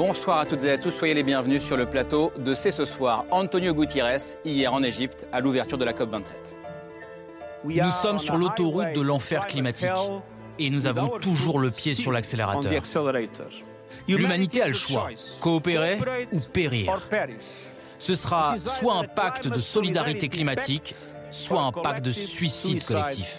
Bonsoir à toutes et à tous, soyez les bienvenus sur le plateau de C'est ce soir. Antonio Gutiérrez, hier en Égypte, à l'ouverture de la COP27. Nous sommes sur l'autoroute de l'enfer climatique et nous avons toujours le pied sur l'accélérateur. L'humanité a le choix, coopérer ou périr. Ce sera soit un pacte de solidarité climatique, soit un pacte de suicide collectif.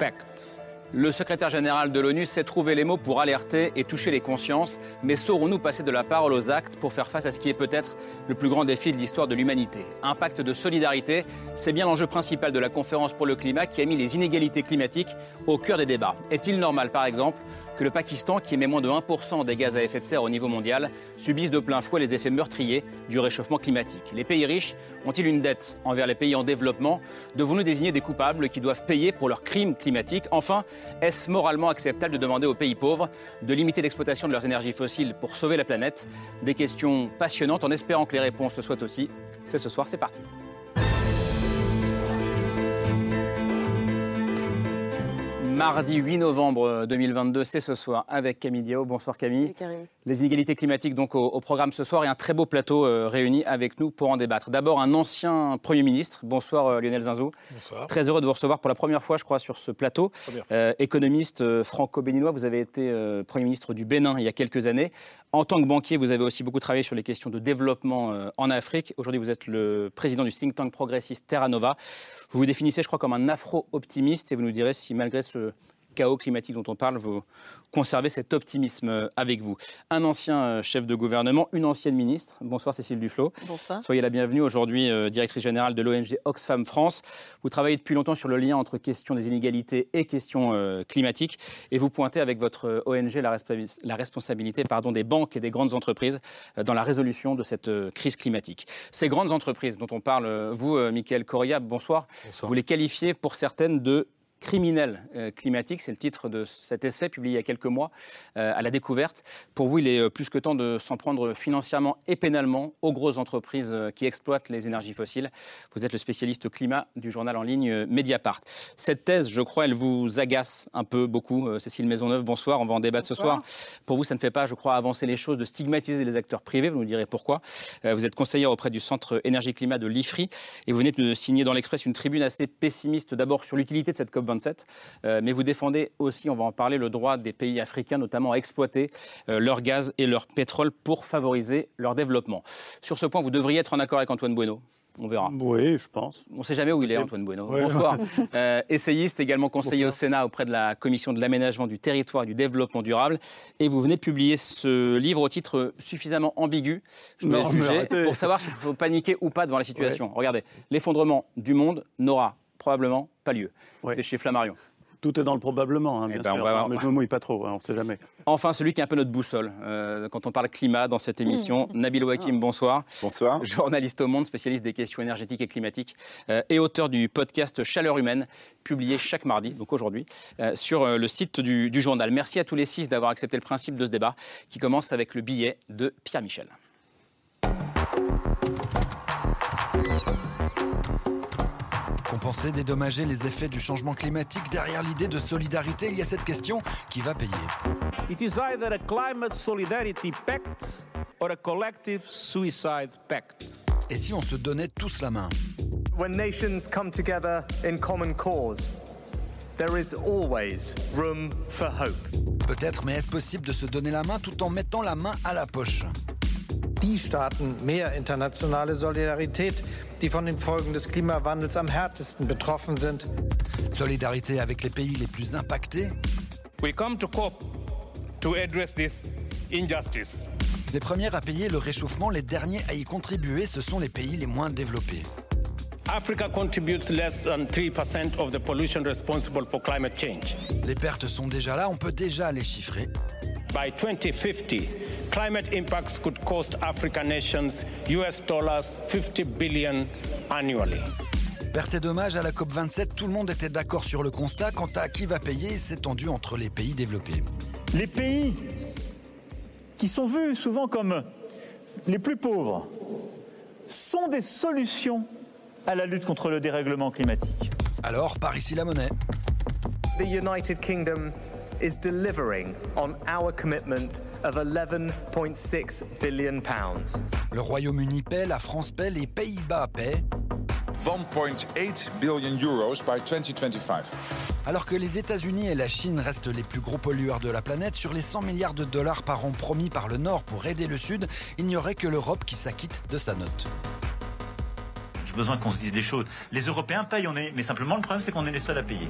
Le secrétaire général de l'ONU s'est trouvé les mots pour alerter et toucher les consciences, mais saurons-nous passer de la parole aux actes pour faire face à ce qui est peut-être le plus grand défi de l'histoire de l'humanité? Un pacte de solidarité, c'est bien l'enjeu principal de la conférence pour le climat qui a mis les inégalités climatiques au cœur des débats. Est-il normal, par exemple, le Pakistan, qui émet moins de 1% des gaz à effet de serre au niveau mondial, subisse de plein fouet les effets meurtriers du réchauffement climatique. Les pays riches ont-ils une dette envers les pays en développement? Devons-nous désigner des coupables qui doivent payer pour leurs crimes climatiques Enfin, est-ce moralement acceptable de demander aux pays pauvres de limiter l'exploitation de leurs énergies fossiles pour sauver la planète? Des questions passionnantes en espérant que les réponses le soient aussi. C'est ce soir, c'est parti. Mardi 8 novembre 2022, c'est ce soir avec Camille Diao. Bonsoir Camille. Les inégalités climatiques donc au, programme ce soir et un très beau plateau euh, réuni avec nous pour en débattre. D'abord un ancien Premier ministre. Bonsoir euh, Lionel Zinzou. Bonsoir. Très heureux de vous recevoir pour la première fois je crois sur ce plateau. Euh, économiste franco-béninois, vous avez été Premier ministre du Bénin il y a quelques années. En tant que banquier, vous avez aussi beaucoup travaillé sur les questions de développement en Afrique. Aujourd'hui vous êtes le président du think tank progressiste Terra Nova. Vous vous définissez je crois comme un afro-optimiste et vous nous direz si malgré ce chaos climatique dont on parle, vous conservez cet optimisme avec vous. Un ancien euh, chef de gouvernement, une ancienne ministre. Bonsoir Cécile Duflot. Bonsoir. Soyez la bienvenue aujourd'hui, euh, directrice générale de l'ONG Oxfam France. Vous travaillez depuis longtemps sur le lien entre question des inégalités et questions euh, climatiques. Et vous pointez avec votre ONG la, la responsabilité pardon, des banques et des grandes entreprises dans la résolution de cette crise climatique. Ces grandes entreprises dont on parle, vous, Michael Correa, bonsoir. bonsoir. Vous les qualifiez pour certaines de criminel euh, climatique. C'est le titre de cet essai publié il y a quelques mois euh, à la découverte. Pour vous, il est euh, plus que temps de s'en prendre financièrement et pénalement aux grosses entreprises qui exploitent les énergies fossiles. Vous êtes le spécialiste climat du journal en ligne Mediapart. Cette thèse, je crois, elle vous agace un peu beaucoup. Cécile Maisonneuve, bonsoir. On va en débattre ce soir. Pour vous, ça ne fait pas, je crois, avancer les choses de stigmatiser les acteurs privés. Vous nous direz pourquoi. Vous êtes conseillère auprès du Centre Énergie-Climat de l'IFRI et vous venez de signer dans l'Express une tribune assez pessimiste d'abord sur l'utilité de cette COP euh, mais vous défendez aussi, on va en parler, le droit des pays africains notamment à exploiter euh, leur gaz et leur pétrole pour favoriser leur développement. Sur ce point, vous devriez être en accord avec Antoine Bueno. On verra. Oui, je pense. On ne sait jamais où il est, Antoine Bueno. Bonsoir. Euh, essayiste, également conseiller au Sénat auprès de la Commission de l'aménagement du territoire et du développement durable. Et vous venez de publier ce livre au titre suffisamment ambigu, je juger, pour savoir s'il faut paniquer ou pas devant la situation. Regardez, l'effondrement du monde n'aura probablement pas lieu. C'est chez Flammarion. Tout est dans le probablement, hein, eh bien ben, sûr. Mais je me mouille pas trop, hein, on ne sait jamais. Enfin, celui qui est un peu notre boussole euh, quand on parle climat dans cette émission, mmh. Nabil Ouakim, bonsoir. Bonsoir. Journaliste au Monde, spécialiste des questions énergétiques et climatiques euh, et auteur du podcast Chaleur humaine, publié chaque mardi, donc aujourd'hui, euh, sur le site du, du journal. Merci à tous les six d'avoir accepté le principe de ce débat qui commence avec le billet de Pierre Michel. Compenser, dédommager les effets du changement climatique Derrière l'idée de solidarité, il y a cette question qui va payer. It is either a climate solidarity pact or a collective suicide pact. Et si on se donnait tous la main? When nations come together in common cause, there is always room for hope. Peut-être, mais est-ce possible de se donner la main tout en mettant la main à la poche? Die Staaten mehr internationale Solidarität die von den Folgen des Klimawandels am härtesten betroffen sind. Solidarité avec les pays les plus impactés. We come to COP to address this injustice. Les premiers à payer le réchauffement, les derniers à y contribuer, ce sont les pays les moins développés. Africa contributes less than 3% of the pollution responsible for climate change. Les pertes sont déjà là, on peut déjà les chiffrer. By 2050, climate impacts could cost African nations US dollars 50 billion annually. Perte et dommage à la COP27, tout le monde était d'accord sur le constat. Quant à qui va payer, c'est tendu entre les pays développés. Les pays qui sont vus souvent comme les plus pauvres sont des solutions à la lutte contre le dérèglement climatique. Alors, par ici la monnaie. The United Kingdom is delivering on our commitment of 11.6 billion pounds. Le Royaume-Uni paie, la France paie, les Pays-Bas paient. 1.8 billion euros by 2025. Alors que les États-Unis et la Chine restent les plus gros pollueurs de la planète, sur les 100 milliards de dollars par an promis par le Nord pour aider le Sud, il n'y aurait que l'Europe qui s'acquitte de sa note. J'ai besoin qu'on se dise des choses. Les Européens payent, on est, mais simplement le problème c'est qu'on est les seuls à payer.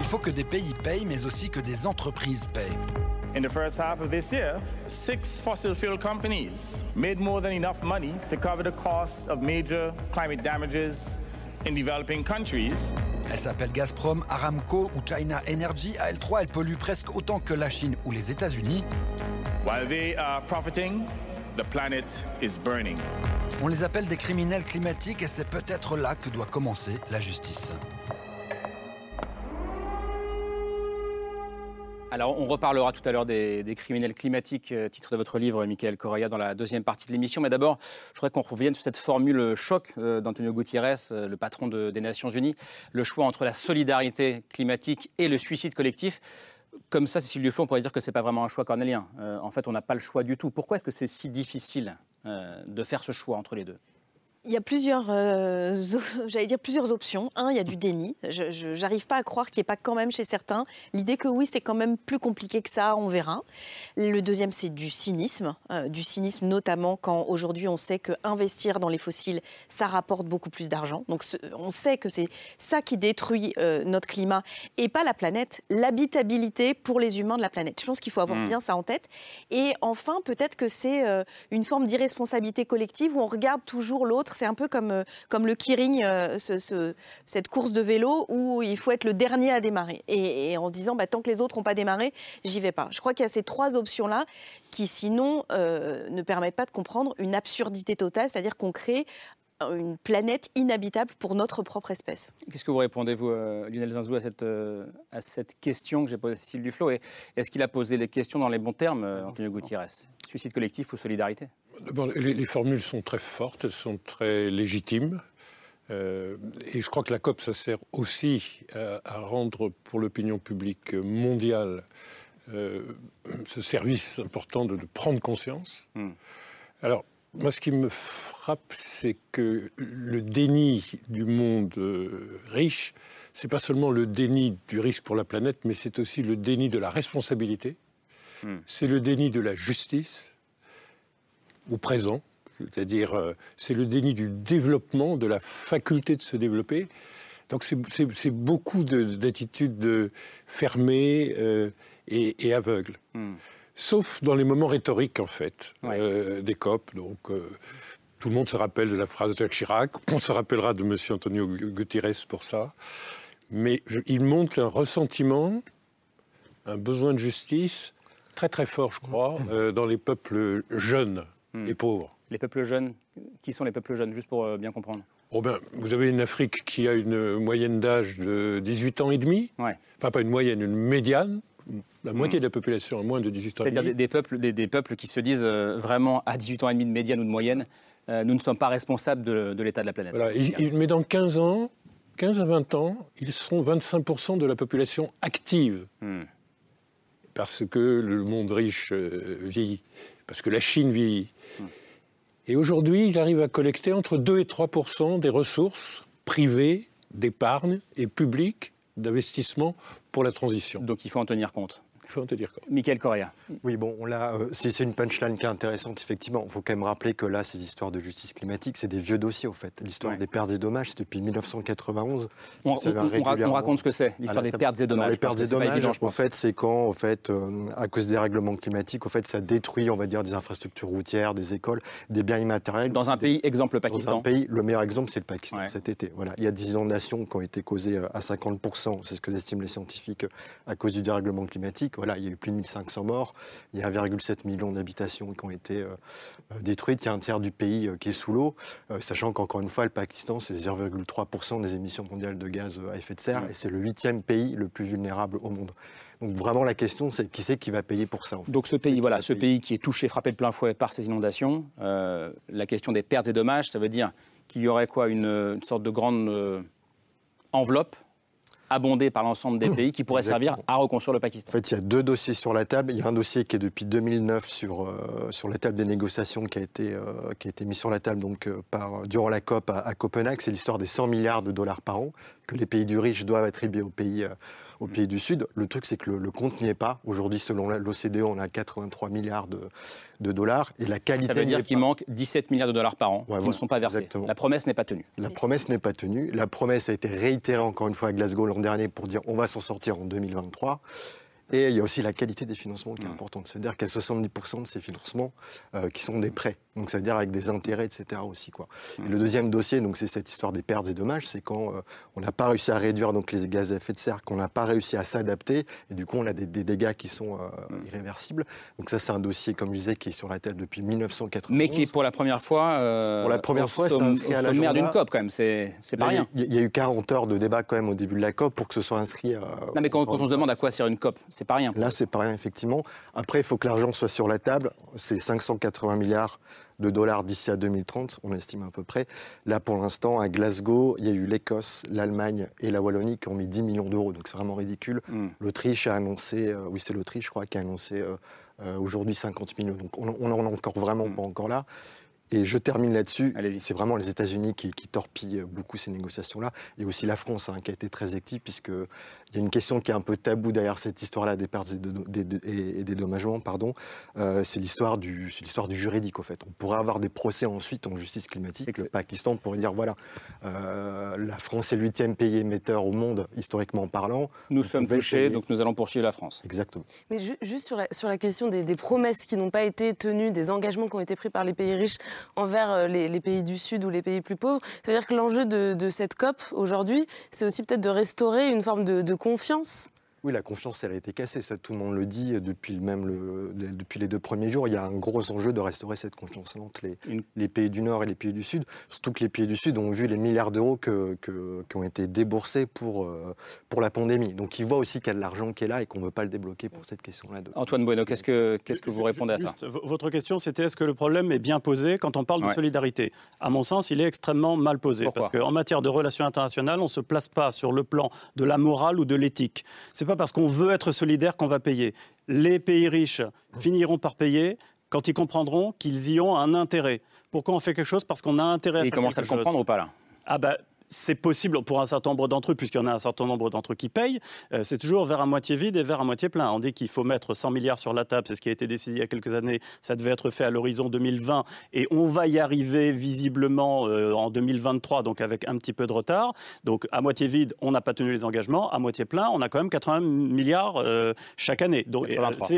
Il faut que des pays payent, mais aussi que des entreprises payent. In the first half of this year, six fossil fuel companies made more than enough money to cover the costs of major climate damages in developing countries. Elle s'appelle Gazprom, Aramco ou China Energy. À L3, elle pollue presque autant que la Chine ou les États-Unis. While they are profiting, the planet is burning. On les appelle des criminels climatiques et c'est peut-être là que doit commencer la justice. Alors, on reparlera tout à l'heure des, criminels climatiques, euh, titre de votre livre, Michael Correa, dans la deuxième partie de l'émission. Mais d'abord, je voudrais qu'on revienne sur cette formule choc euh, d'Antonio Gutiérrez, euh, le patron des Nations Unies, le choix entre la solidarité climatique et le suicide collectif. Comme ça, Cécile Duflo, on pourrait dire que ce n'est pas vraiment un choix cornélien. en fait, on n'a pas le choix du tout. Pourquoi est-ce que c'est si difficile de faire ce choix entre les deux? Il y a plusieurs, euh, j'allais dire plusieurs options. Un, il y a du déni. Je n'arrive pas à croire qu'il n'y ait pas quand même chez certains l'idée que oui, c'est quand même plus compliqué que ça, on verra. Le deuxième, c'est du cynisme. Euh, du cynisme notamment quand aujourd'hui on sait que investir dans les fossiles, ça rapporte beaucoup plus d'argent. Donc on sait que c'est ça qui détruit euh, notre climat et pas la planète, l'habitabilité pour les humains de la planète. Je pense qu'il faut avoir mmh. bien ça en tête. Et enfin, peut-être que c'est une forme d'irresponsabilité collective où on regarde toujours l'autre c'est un peu comme, euh, le Kiring, euh, cette course de vélo où il faut être le dernier à démarrer. Et, en se disant, bah, tant que les autres n'ont pas démarré, j'y vais pas. Je crois qu'il y a ces trois options-là qui, sinon, euh, ne permettent pas de comprendre une absurdité totale, c'est-à-dire qu'on crée une planète inhabitable pour notre propre espèce. Qu'est-ce que vous répondez, vous, Lionel Zinzou, à cette, à cette question que j'ai posée à Cécile Duflo Est-ce qu'il a posé les questions dans les bons termes, Antonio Gutiérrez? Suicide collectif ou solidarité? Les, formules sont très fortes, elles sont très légitimes. Euh, et je crois que la COP, ça sert aussi à, rendre pour l'opinion publique mondiale euh, ce service important de, prendre conscience. Hmm. Alors, moi, ce qui me frappe, c'est que le déni du monde euh, riche, c'est pas seulement le déni du risque pour la planète, mais c'est aussi le déni de la responsabilité, hmm. c'est le déni de la justice, au présent, c'est-à-dire euh, c'est le déni du développement, de la faculté de se développer. Donc c'est beaucoup d'attitudes fermées euh, et, aveugles. Hmm. Sauf dans les moments rhétoriques, en fait, euh, des COP. Donc, tout le monde se rappelle de la phrase de Jacques Chirac. On se rappellera de M. Antonio Guterres pour ça. Mais il montre un ressentiment, un besoin de justice très très fort, je crois, dans les peuples jeunes. Hmm. les pauvres. Les peuples jeunes, qui sont les peuples jeunes, juste pour euh, bien comprendre oh ben, Vous avez une Afrique qui a une moyenne d'âge de 18 ans et demi. Ouais. Enfin, pas une moyenne, une médiane. La moitié hmm. de la population a moins de 18 ans. C'est-à-dire des, peuples, des, peuples qui se disent euh, vraiment à 18 ans et demi de médiane ou de moyenne, euh, nous ne sommes pas responsables de, l'état de la planète. Voilà. mais dans 15 ans, 15 à 20 ans, ils seront 25% de la population active. Hmm. Parce que le monde riche vieillit, parce que la Chine vieillit, et aujourd'hui, ils arrivent à collecter entre 2 et 3% des ressources privées, d'épargne et publiques d'investissement pour la transition. Donc il faut en tenir compte faut te dire quoi. Michael Correa. Oui, bon, là, euh, c'est une punchline qui est intéressante, effectivement. Il faut quand même rappeler que là, ces histoires de justice climatique, c'est des vieux dossiers, au fait. L'histoire des pertes et dommages, c'est depuis 1991. On, raconte ce que c'est, l'histoire des pertes et dommages. les pertes et dommages, en fait, c'est quand, au fait, euh, à cause des règlements climatiques, au fait, ça détruit, on va dire, des infrastructures routières, des écoles, des biens immatériels. Dans un pays, exemple le Pakistan. Dans un pays, le meilleur exemple, c'est le Pakistan, cet été. Voilà. Il y a des inondations qui ont été causées euh, à 50%, c'est ce que estiment les scientifiques, à cause du dérèglement climatique. Voilà, il y a eu plus de 1500 morts, il y a 1,7 million d'habitations qui ont été détruites, il y a un tiers du pays qui est sous l'eau, sachant qu'encore une fois, le Pakistan, c'est 0,3% des émissions mondiales de gaz à effet de serre, et c'est le huitième pays le plus vulnérable au monde. Donc vraiment la question, c'est qui c'est qui va payer pour ça Donc ce pays, voilà, ce pays qui est touché, frappé de plein fouet par ces inondations, la question des pertes et dommages, ça veut dire qu'il y aurait quoi une, sorte de grande euh, enveloppe abondée par l'ensemble des pays qui pourrait servir à reconstruire le Pakistan. En fait, il y a deux dossiers sur la table. Il y a un dossier qui est depuis 2009 sur, euh, sur la table des négociations qui a été, euh, qui a été mis sur la table donc, par, durant la COP à, à Copenhague. C'est l'histoire des 100 milliards de dollars par an que les pays du riche doivent attribuer aux pays aux pays du Sud. Le truc, c'est que le, compte n'y est pas. Aujourd'hui, selon l'OCDE, on a 83 milliards de, dollars. Et la qualité. Ça veut dire qu'il manque 17 milliards de dollars par an qui ne sont pas versés. La promesse n'est pas tenue. La promesse n'est pas tenue. La promesse a été réitérée encore une fois à Glasgow l'an dernier pour dire on va s'en sortir en 2023. Et il y a aussi la qualité des financements qui est importante. C'est-à-dire qu'il y a 70% de ces financements euh, qui sont des prêts. Donc, c'est-à-dire avec des intérêts, etc. aussi. Quoi. Mmh. le deuxième dossier, donc, c'est cette histoire des pertes et dommages. C'est quand euh, on n'a pas réussi à réduire donc, les gaz à effet de serre, qu'on n'a pas réussi à s'adapter. Et du coup, on a des, dégâts qui sont euh, mmh. irréversibles. Donc, ça, c'est un dossier, comme je disais, qui est sur la table depuis 1991. Mais qui, pour la première fois, pour la première fois, c'est à la d'une COP, quand même. C'est pas rien. Il y, a eu 40 heures de débat, quand même, au début de la COP pour que ce soit inscrit. non, mais quand, quand on se demande à quoi sert une COP, c'est pas rien. Là, c'est pas rien, effectivement. Après, il faut que l'argent soit sur la table. C'est 580 milliards de dollars d'ici à 2030, on estime à peu près. Là, pour l'instant, à Glasgow, il y a eu l'Écosse, l'Allemagne et la Wallonie qui ont mis 10 millions d'euros. Donc, c'est vraiment ridicule. Hmm. L'Autriche a annoncé, euh, oui, c'est l'Autriche, je crois, qui a annoncé euh, euh, aujourd'hui 50 millions. Donc, on n'en est encore vraiment hmm. pas encore là. Et je termine là-dessus. C'est vraiment les États-Unis qui, torpillent beaucoup ces négociations-là. Et aussi la France, hein, qui a été très active, puisque il y a une question qui est un peu taboue derrière cette histoire-là des pertes et, des dommagements. Pardon. Euh, c'est l'histoire du, l'histoire du juridique, au fait. On pourrait avoir des procès ensuite en justice climatique. Le Pakistan pourrait dire voilà, euh, la France est le huitième pays émetteur au monde, historiquement parlant. Nous sommes touchés, donc nous allons poursuivre la France. Exactement. Mais juste sur la, sur la question des, promesses qui n'ont pas été tenues, des engagements qui ont été pris par les pays riches envers euh, les, pays du Sud ou les pays plus pauvres, c'est-à-dire que l'enjeu de, cette COP aujourd'hui, c'est aussi peut-être de restaurer une forme de confiance oui, la confiance, elle a été cassée. Ça, tout le monde le dit depuis, même le, depuis les deux premiers jours. Il y a un gros enjeu de restaurer cette confiance entre les, les, pays du Nord et les pays du Sud. Surtout que les pays du Sud ont vu les milliards d'euros que, qui ont été déboursés pour, euh, pour la pandémie. Donc ils voient aussi qu'il y a de l'argent qui est là et qu'on ne veut pas le débloquer pour cette question-là. Antoine Bueno, qu'est-ce que, qu'est-ce que vous répondez à ça? Votre question, c'était est-ce que le problème est bien posé quand on parle de solidarité? À mon sens, il est extrêmement mal posé. parce qu'en matière de relations internationales, on ne se place pas sur le plan de la morale ou de l'éthique. C'est pas parce qu'on veut être solidaire qu'on va payer. Les pays riches finiront par payer quand ils comprendront qu'ils y ont un intérêt. Pourquoi on fait quelque chose? Parce qu'on a intérêt à faire quelque chose. Ils commencent à le comprendre ou pas là? Ah bah, c'est possible pour un certain nombre d'entre eux, puisqu'il y en a un certain nombre d'entre eux qui payent, euh, c'est toujours vers à moitié vide et vers à moitié plein. On dit qu'il faut mettre 100 milliards sur la table, c'est ce qui a été décidé il y a quelques années, ça devait être fait à l'horizon 2020, et on va y arriver visiblement euh, en 2023, donc avec un petit peu de retard. Donc à moitié vide, on n'a pas tenu les engagements, à moitié plein, on a quand même 80 milliards euh, chaque année. Donc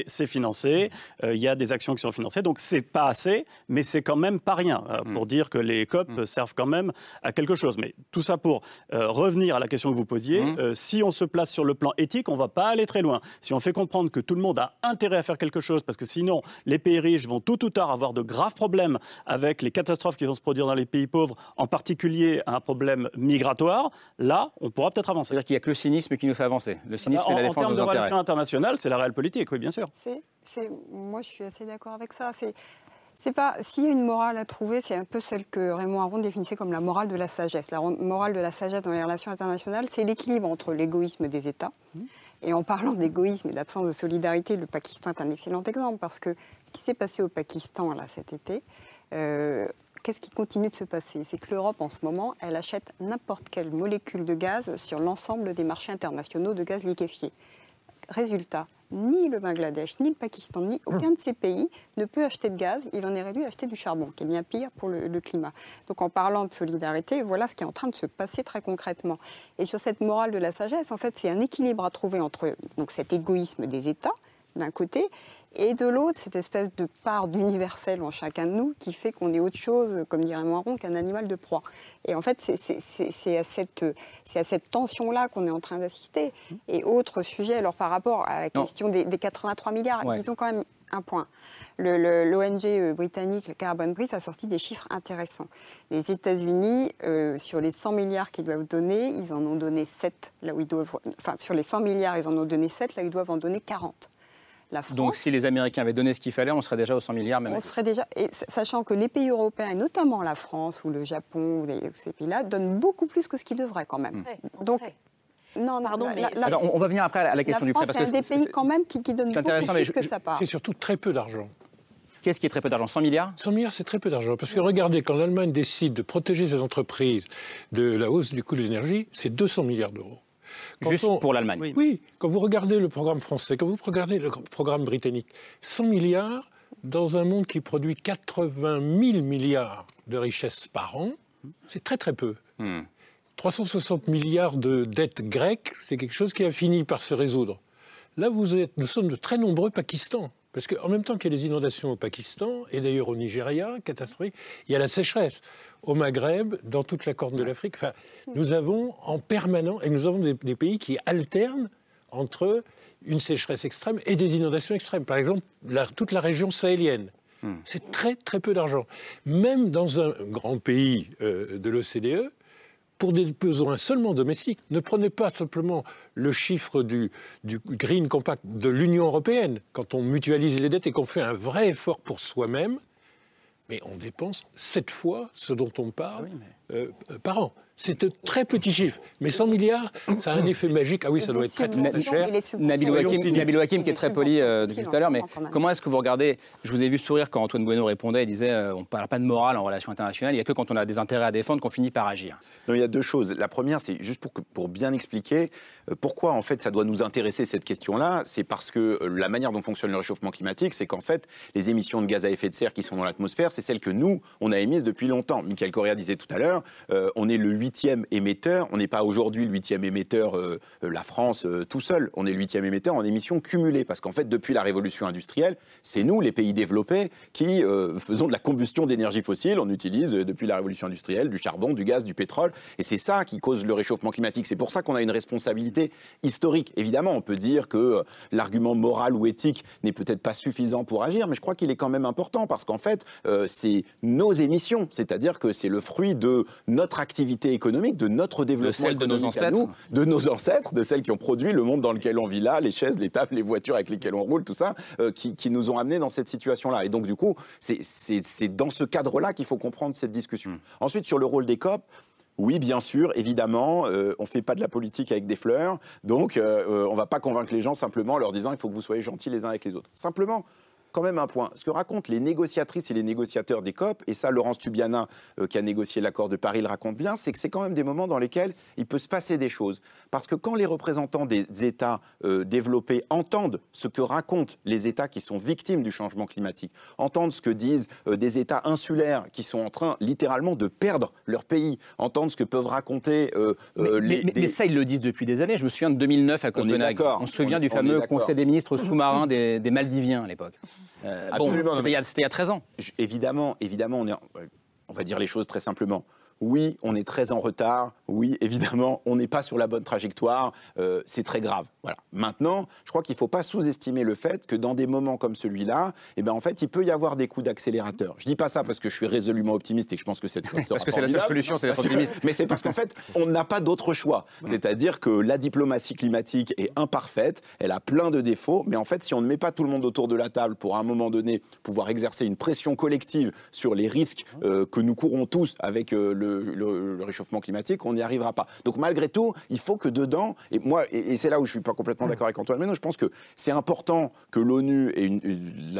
c'est financé, il y a des actions qui sont financées, donc c'est pas assez, mais c'est quand même pas rien, pour mm. dire que les COP mm. servent quand même à quelque chose. Mais tout tout ça pour euh, revenir à la question que vous posiez. Mmh. Euh, si on se place sur le plan éthique, on ne va pas aller très loin. Si on fait comprendre que tout le monde a intérêt à faire quelque chose, parce que sinon, les pays riches vont tout ou tard avoir de graves problèmes avec les catastrophes qui vont se produire dans les pays pauvres, en particulier un problème migratoire, là, on pourra peut-être avancer. C'est-à-dire qu'il n'y a que le cynisme qui nous fait avancer. Le cynisme en, et la défense En termes de relations internationales, c'est la réelle politique, oui, bien sûr. moi, je suis assez d'accord avec ça. C'est c'est pas. S'il y a une morale à trouver, c'est un peu celle que Raymond Aron définissait comme la morale de la sagesse. La morale de la sagesse dans les relations internationales, c'est l'équilibre entre l'égoïsme des États. Mmh. Et en parlant d'égoïsme et d'absence de solidarité, le Pakistan est un excellent exemple parce que ce qui s'est passé au Pakistan là cet été, euh, qu'est-ce qui continue de se passer? C'est que l'Europe, en ce moment, elle achète n'importe quelle molécule de gaz sur l'ensemble des marchés internationaux de gaz liquéfié. Résultat, ni le Bangladesh, ni le Pakistan, ni aucun de ces pays ne peut acheter de gaz. Il en est réduit à acheter du charbon, qui est bien pire pour le, climat. Donc en parlant de solidarité, voilà ce qui est en train de se passer très concrètement. Et sur cette morale de la sagesse, en fait, c'est un équilibre à trouver entre donc, cet égoïsme des États, d'un côté, et de l'autre, cette espèce de part d'universel en chacun de nous qui fait qu'on est autre chose, comme dirait Moiron, qu'un animal de proie. Et en fait, c'est à cette, tension-là qu'on est en train d'assister. Et autre sujet, alors par rapport à la question des, 83 milliards, disons quand même un point. L'ONG euh, britannique, le Carbon Brief, a sorti des chiffres intéressants. Les États-Unis, euh, sur les 100 milliards qu'ils doivent donner, ils en ont donné 7, là où ils doivent. Enfin, sur les 100 milliards, ils en ont donné 7, là où ils doivent en donner 40. Donc si les Américains avaient donné ce qu'il fallait, on serait déjà aux 100 milliards même. On serait déjà, et sachant que les pays européens, et notamment la France ou le Japon ou ces pays-là, donnent beaucoup plus que ce qu'ils devraient quand même. Donc non, Pardon, mais on va venir après à la question du prêt. C'est un des pays quand même qui, qui donne beaucoup plus que ça part. C'est surtout très peu d'argent. Qu'est-ce qui est très peu d'argent? 100 milliards? 100 milliards, c'est très peu d'argent. Parce que regardez, quand l'Allemagne décide de protéger ses entreprises de la hausse du coût de l'énergie, c'est 200 milliards d'euros. Juste pour l'Allemagne. Oui. quand vous regardez le programme français, quand vous regardez le programme britannique, 100 milliards dans un monde qui produit 80 000 milliards de richesses par an, c'est très très peu. 360 hmm. milliards de dettes grecques, c'est quelque chose qui a fini par se résoudre. Là, vous êtes, nous sommes de très nombreux Pakistan. Parce qu'en même temps qu'il y a les inondations au Pakistan, et d'ailleurs au Nigeria, catastrophique, il y a la sécheresse. Au Maghreb, dans toute la corne de l'Afrique, enfin, nous avons en permanent, et nous avons des, pays qui alternent entre une sécheresse extrême et des inondations extrêmes. Par exemple, toute la région sahélienne. Hmm. C'est très très peu d'argent. Même dans un grand pays euh, de l'OCDE, pour des besoins seulement domestiques. Ne prenez pas simplement le chiffre du, Green Compact de l'Union européenne, quand on mutualise les dettes et qu'on fait un vrai effort pour soi-même, mais on dépense sept fois ce dont on parle euh, par an. C'est un très petit chiffre. Mais 100 milliards, ça a un effet magique. Ah oui, ça doit être très, très cher. Nabil Wakim, qui est très poli euh, depuis tout à l'heure, mais comment est-ce que vous regardez Je vous ai vu sourire quand Antoine Bueno répondait. Il disait euh, on ne parle pas de morale en relation internationale. Il n'y a que quand on a des intérêts à défendre qu'on finit par agir. Non, il y a deux choses. La première, c'est juste pour, pour bien expliquer euh, pourquoi en fait ça doit nous intéresser cette question-là. C'est parce que la manière dont fonctionne le réchauffement climatique, c'est qu'en fait, les émissions de gaz à effet de serre qui sont dans l'atmosphère, c'est celles que nous, on a émises depuis longtemps. Michael Correa disait tout à l'heure, on est le huitième émetteur. On n'est pas aujourd'hui le huitième émetteur, euh, euh, la France euh, tout seul. On est le huitième émetteur en émissions cumulées. Parce qu'en fait, depuis la révolution industrielle, c'est nous, les pays développés, qui faisons de la combustion d'énergie fossile. On utilise depuis la révolution industrielle du charbon, du gaz, du pétrole. Et c'est ça qui cause le réchauffement climatique. C'est pour ça qu'on a une responsabilité historique. Évidemment, on peut dire que l'argument moral ou éthique n'est peut-être pas suffisant pour agir, mais je crois qu'il est quand même important parce qu'en fait, c'est nos émissions. C'est-à-dire que c'est le fruit de notre activité économique, de notre développement de, de nos ancêtres, de nos ancêtres, de celles qui ont produit le monde dans lequel on vit là, les chaises, les tables, les voitures avec lesquelles on roule, tout ça, euh, qui, nous ont amenés dans cette situation-là. Et donc du coup, c'est dans ce cadre-là qu'il faut comprendre cette discussion. Hmm. Ensuite, sur le rôle des COP. Oui, bien sûr, évidemment, euh, on ne fait pas de la politique avec des fleurs, donc euh, on ne va pas convaincre les gens simplement en leur disant il faut que vous soyez gentils les uns avec les autres. Simplement, quand même un point. Ce que racontent les négociatrices et les négociateurs des COP, et ça, Laurence Tubiana, euh, qui a négocié l'accord de Paris, le raconte bien, c'est que c'est quand même des moments dans lesquels il peut se passer des choses. Parce que quand les représentants des États euh, développés entendent ce que racontent les États qui sont victimes du changement climatique, entendent ce que disent euh, des États insulaires qui sont en train littéralement de perdre leur pays, entendent ce que peuvent raconter mais, les. Mais, ça, ils le disent depuis des années. Je me souviens de 2009 à Copenhague. On, se souvient du fameux Conseil des ministres sous-marins des, des Maldiviens à l'époque. Euh, c'était il, y a 13 ans. Évidemment, évidemment, on, est, on va dire les choses très simplement oui, on est très en retard, oui, évidemment, on n'est pas sur la bonne trajectoire, euh, c'est très grave. Voilà. Maintenant, je crois qu'il ne faut pas sous-estimer le fait que dans des moments comme celui-là, eh ben, en fait, il peut y avoir des coups d'accélérateur. Je ne dis pas ça parce que je suis résolument optimiste et que je pense que c'est Parce que c'est la seule solution, c'est d'être optimiste. Mais c'est parce qu'en fait, on n'a pas d'autre choix. C'est-à-dire que la diplomatie climatique est imparfaite, elle a plein de défauts, mais en fait, si on ne met pas tout le monde autour de la table pour à un moment donné pouvoir exercer une pression collective sur les risques euh, que nous courons tous avec euh, le le, réchauffement climatique, on n'y arrivera pas. Donc malgré tout, il faut que dedans, et moi, et, c'est là où je suis pas complètement d'accord avec Antoine Menon, je pense que c'est important que l'ONU ait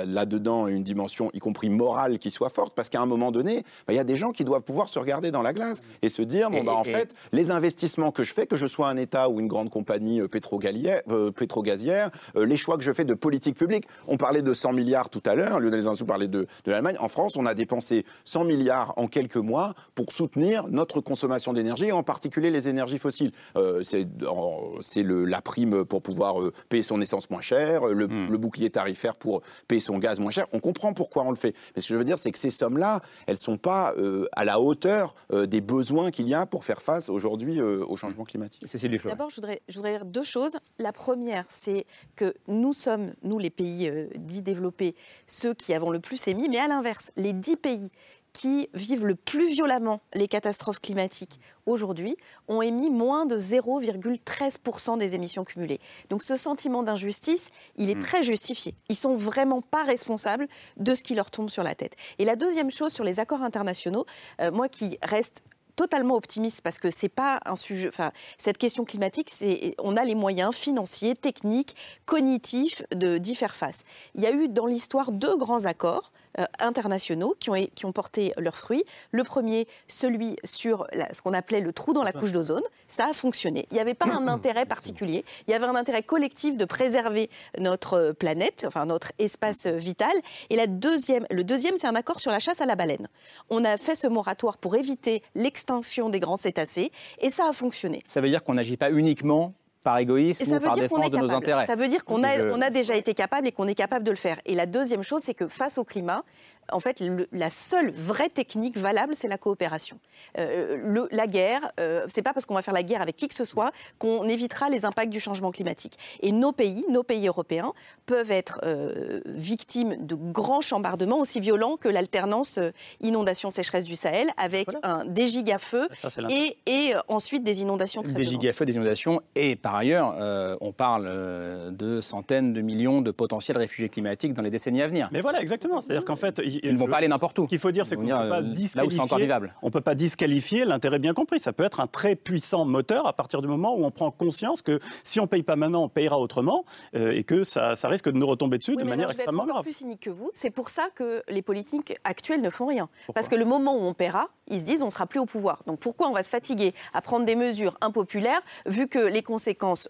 là-dedans une dimension, y compris morale, qui soit forte, parce qu'à un moment donné, bah, il y a des gens qui doivent pouvoir se regarder dans la glace et se dire, bon, bah, en fait, les investissements que je fais, que je sois un État ou une grande compagnie euh, euh, pétro-gazière, euh, les choix que je fais de politique publique, on parlait de 100 milliards tout à l'heure, Lionel Zinsou parlait de, de l'Allemagne, en France, on a dépensé 100 milliards en quelques mois pour soutenir soutenir notre consommation d'énergie, en particulier les énergies fossiles. Euh, c'est la prime pour pouvoir euh, payer son essence moins cher, le, hmm. le, bouclier tarifaire pour payer son gaz moins cher. On comprend pourquoi on le fait. Mais ce que je veux dire, c'est que ces sommes-là, elles ne sont pas à la hauteur des besoins qu'il y a pour faire face aujourd'hui au changement climatique. D'abord, je voudrais, je voudrais dire deux choses. La première, c'est que nous sommes, nous les pays dits développés, ceux qui avons le plus émis, mais à l'inverse, les dix pays qui vivent le plus violemment les catastrophes climatiques aujourd'hui ont émis moins de 0,13% des émissions cumulées. Donc ce sentiment d'injustice, il est hmm. très justifié. Ils sont vraiment pas responsables de ce qui leur tombe sur la tête. Et la deuxième chose sur les accords internationaux, euh, moi qui reste totalement optimiste parce que c'est pas un sujet. Enfin, cette question climatique, c'est on a les moyens financiers, techniques, cognitifs de d'y faire face. Il y a eu dans l'histoire deux grands accords euh, internationaux qui ont, porté leurs fruits. Le premier, celui sur ce qu'on appelait le trou dans la couche d'ozone, ça a fonctionné. Il n'y avait pas un intérêt particulier, il y avait un intérêt collectif de préserver notre planète, enfin notre espace vital. Et la deuxième, le deuxième, c'est un accord sur la chasse à la baleine. On a fait ce moratoire pour éviter l'extinction des grands cétacés et ça a fonctionné. Ça veut dire qu'on n'agit pas uniquement par égoïsme ou par défense de nos intérêts. Ça veut dire qu'on a, on a déjà été capable et qu'on est capable de le faire. Et la deuxième chose, c'est que face au climat, en fait, la seule vraie technique valable, c'est la coopération. Euh, le, la guerre, euh, c'est pas parce qu'on va faire la guerre avec qui que ce soit qu'on évitera les impacts du changement climatique. Et nos pays, nos pays européens, peuvent être euh, victimes de grands chambardements aussi violents que l'alternance euh, inondation-sécheresse du Sahel, avec un, des gigafeux et, et, ensuite des inondations très Des gigafeux, des inondations, et par ailleurs, on parle de centaines de millions de potentiels réfugiés climatiques dans les décennies à venir. Mais voilà, exactement. C'est-à-dire qu'en fait, ils ne vont pas aller n'importe où. Ce qu'il faut dire, c'est qu'on ne peut pas disqualifier. Là On peut pas disqualifier l'intérêt bien compris. Ça peut être un très puissant moteur à partir du moment où on prend conscience que si on ne paye pas maintenant, on payera autrement euh, et que ça, risque de nous retomber dessus de manière extrêmement grave. plus cynique que vous. C'est pour ça que les politiques actuelles ne font rien. Parce que le moment où on paiera, ils se disent on ne sera plus au pouvoir. Donc pourquoi on va se fatiguer à prendre des mesures impopulaires vu que les conséquences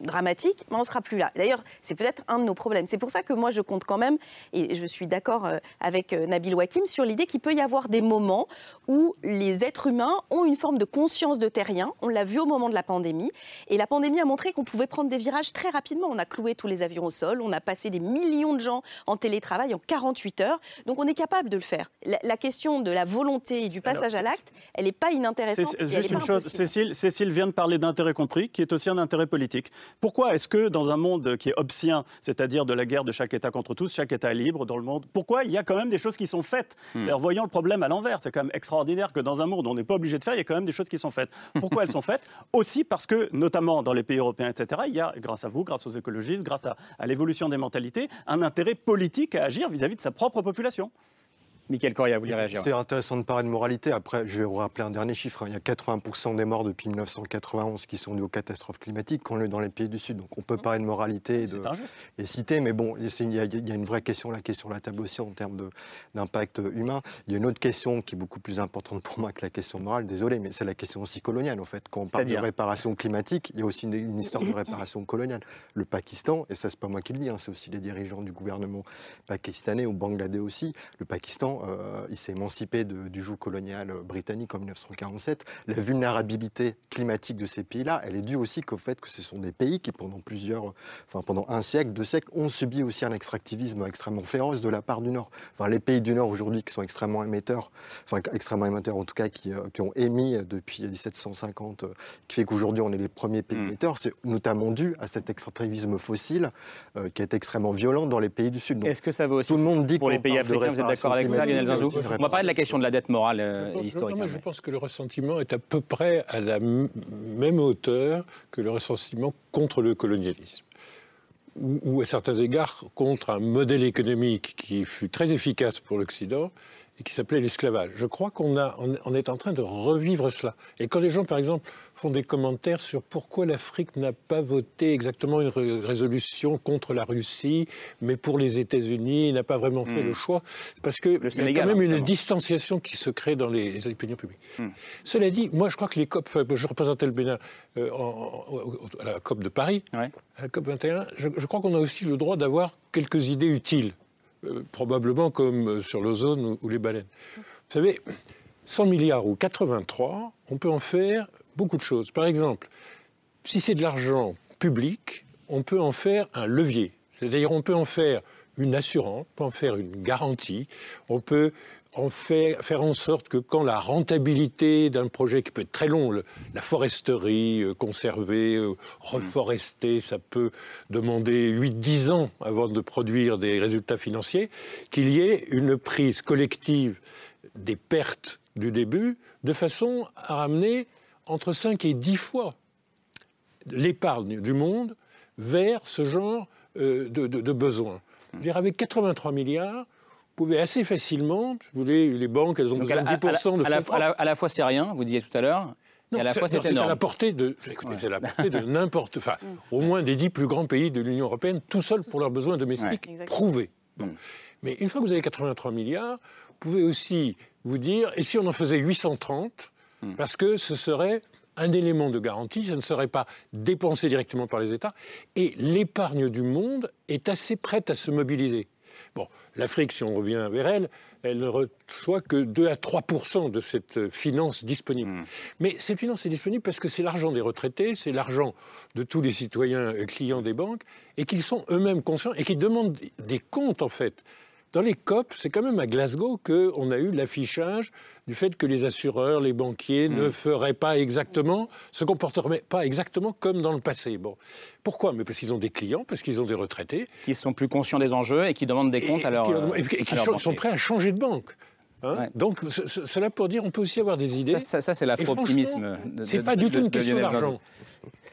dramatiques, ben, on ne sera plus là. D'ailleurs, c'est peut-être un de nos problèmes. C'est pour ça que moi je compte quand même, et je suis d'accord euh, avec euh, Nabil Wakim sur l'idée qu'il peut y avoir des moments où les êtres humains ont une forme de conscience de terrien. On l'a vu au moment de la pandémie. Et la pandémie a montré qu'on pouvait prendre des virages très rapidement. On a cloué tous les avions au sol, on a passé des millions de gens en télétravail en 48 heures. Donc on est capable de le faire. Question de la volonté et du passage à l'acte, elle n'est pas inintéressante. C'est juste une chose, Cécile, Cécile vient de parler d'intérêt compris, qui est aussi un intérêt politique. Pourquoi est-ce que dans un monde qui est obscien, c'est-à-dire de la guerre de chaque État contre tous, chaque État libre dans le monde, pourquoi il y a quand même des choses qui sont faites. Hmm. Voyons le problème à l'envers. C'est quand même extraordinaire que dans un monde où on n'est pas obligé de faire, il y a quand même des choses qui sont faites. Pourquoi elles sont faites Aussi parce que, notamment dans les pays européens, etc., il y a, grâce à vous, grâce aux écologistes, grâce à, l'évolution des mentalités, un intérêt politique à agir vis à -vis de sa propre population. Michael Coria, vous voulez réagir C'est intéressant de parler de moralité. Après, je vais vous rappeler un dernier chiffre. Hein. Il y a 80% des morts depuis 1991 qui sont dus aux catastrophes climatiques qu'on est dans les pays du Sud. Donc on peut parler de moralité et, de, et citer, mais bon, il y, a, une vraie question là qui est sur la table aussi en termes d'impact humain. Il y a une autre question qui est beaucoup plus importante pour moi que la question morale, désolé, mais c'est la question aussi coloniale en fait. Quand on parle de réparation climatique, il y a aussi une, histoire de réparation coloniale. Le Pakistan, et ça c'est pas moi qui le dis, hein, c'est aussi les dirigeants du gouvernement pakistanais ou bangladais aussi, le Pakistan euh, il s'est émancipé du joug colonial britannique en 1947. La vulnérabilité climatique de ces pays-là, elle est due aussi qu'au fait que ce sont des pays qui, pendant plusieurs, enfin pendant un siècle, deux siècles, ont subi aussi un extractivisme extrêmement féroce de la part du Nord. Enfin, les pays du Nord aujourd'hui qui sont extrêmement émetteurs, enfin extrêmement émetteurs en tout cas, qui, euh, ont émis depuis 1750, euh, qui fait qu'aujourd'hui on est les premiers pays hmm. émetteurs, c'est notamment dû à cet extractivisme fossile qui est extrêmement violent dans les pays du Sud. Est-ce que ça vaut aussi tout le monde dit pour les pays africains Vous êtes d'accord avec ça on va parler de la question de la dette morale euh, historique. je pense que le ressentiment est à peu près à la même hauteur que le ressentiment contre le colonialisme ou à certains égards contre un modèle économique qui fut très efficace pour l'Occident et qui s'appelait l'esclavage. Je crois qu'on on est en train de revivre cela. Et quand les gens, par exemple, font des commentaires sur pourquoi l'Afrique n'a pas voté exactement une résolution contre la Russie, mais pour les États-Unis, n'a pas vraiment fait hmm. le choix, parce qu'il y a quand même une distanciation qui se crée dans les, opinions publiques. Hmm. Cela dit, moi, je crois que les COP, je représentais le Bénin euh, à la COP de Paris, à la COP 21, je, je crois qu'on a aussi le droit d'avoir quelques idées utiles. Euh, probablement comme sur l'ozone ou, les baleines. Vous savez, 100 milliards ou 83, on peut en faire beaucoup de choses. Par exemple, si c'est de l'argent public, on peut en faire un levier. C'est-à-dire on peut en faire une assurance, on peut en faire une garantie, on peut en faire, faire en sorte que quand la rentabilité d'un projet qui peut être très long, la foresterie, euh, conserver, euh, reforester, ça peut demander 8-10 ans avant de produire des résultats financiers, qu'il y ait une prise collective des pertes du début de façon à ramener entre 5 et 10 fois l'épargne du monde vers ce genre euh, de, de, de besoins. Avec 83 milliards, pouvez assez facilement, vous voulez, les banques, elles ont besoin de 10% de fonds à la, à, la, à la, fois, c'est rien, vous disiez tout à l'heure. Non, à la fois, c'est à la portée de, écoutez, c'est à la portée de n'importe, enfin, au moins des dix plus grands pays de l'Union européenne, tout seuls pour leurs besoins domestiques ouais, prouvés. Bon. Mm. Mais une fois que vous avez 83 milliards, vous pouvez aussi vous dire, et si on en faisait 830, mm. parce que ce serait un élément de garantie, ça ne serait pas dépensé directement par les États, et l'épargne du monde est assez prête à se mobiliser. Bon, l'Afrique, si on revient vers elle, elle ne reçoit que 2 à 3% de cette finance disponible. Mmh. Mais cette finance est disponible parce que c'est l'argent des retraités, c'est l'argent de tous les citoyens clients des banques, et qu'ils sont eux-mêmes conscients et qu'ils demandent des comptes, en fait. Dans les COP, c'est quand même à Glasgow qu'on a eu l'affichage du fait que les assureurs, les banquiers mmh. ne feraient pas exactement, se comporteraient pas exactement comme dans le passé. Bon, pourquoi? Mais parce qu'ils ont des clients, parce qu'ils ont des retraités. Qui sont plus conscients des enjeux et qui demandent des comptes et, à leur. Et, et qui sont prêts à changer de banque. Hein ouais. Donc, cela pour dire, on peut aussi avoir des idées. Ça, ça, ça c'est l'afro-optimisme. C'est pas du tout une question d'argent.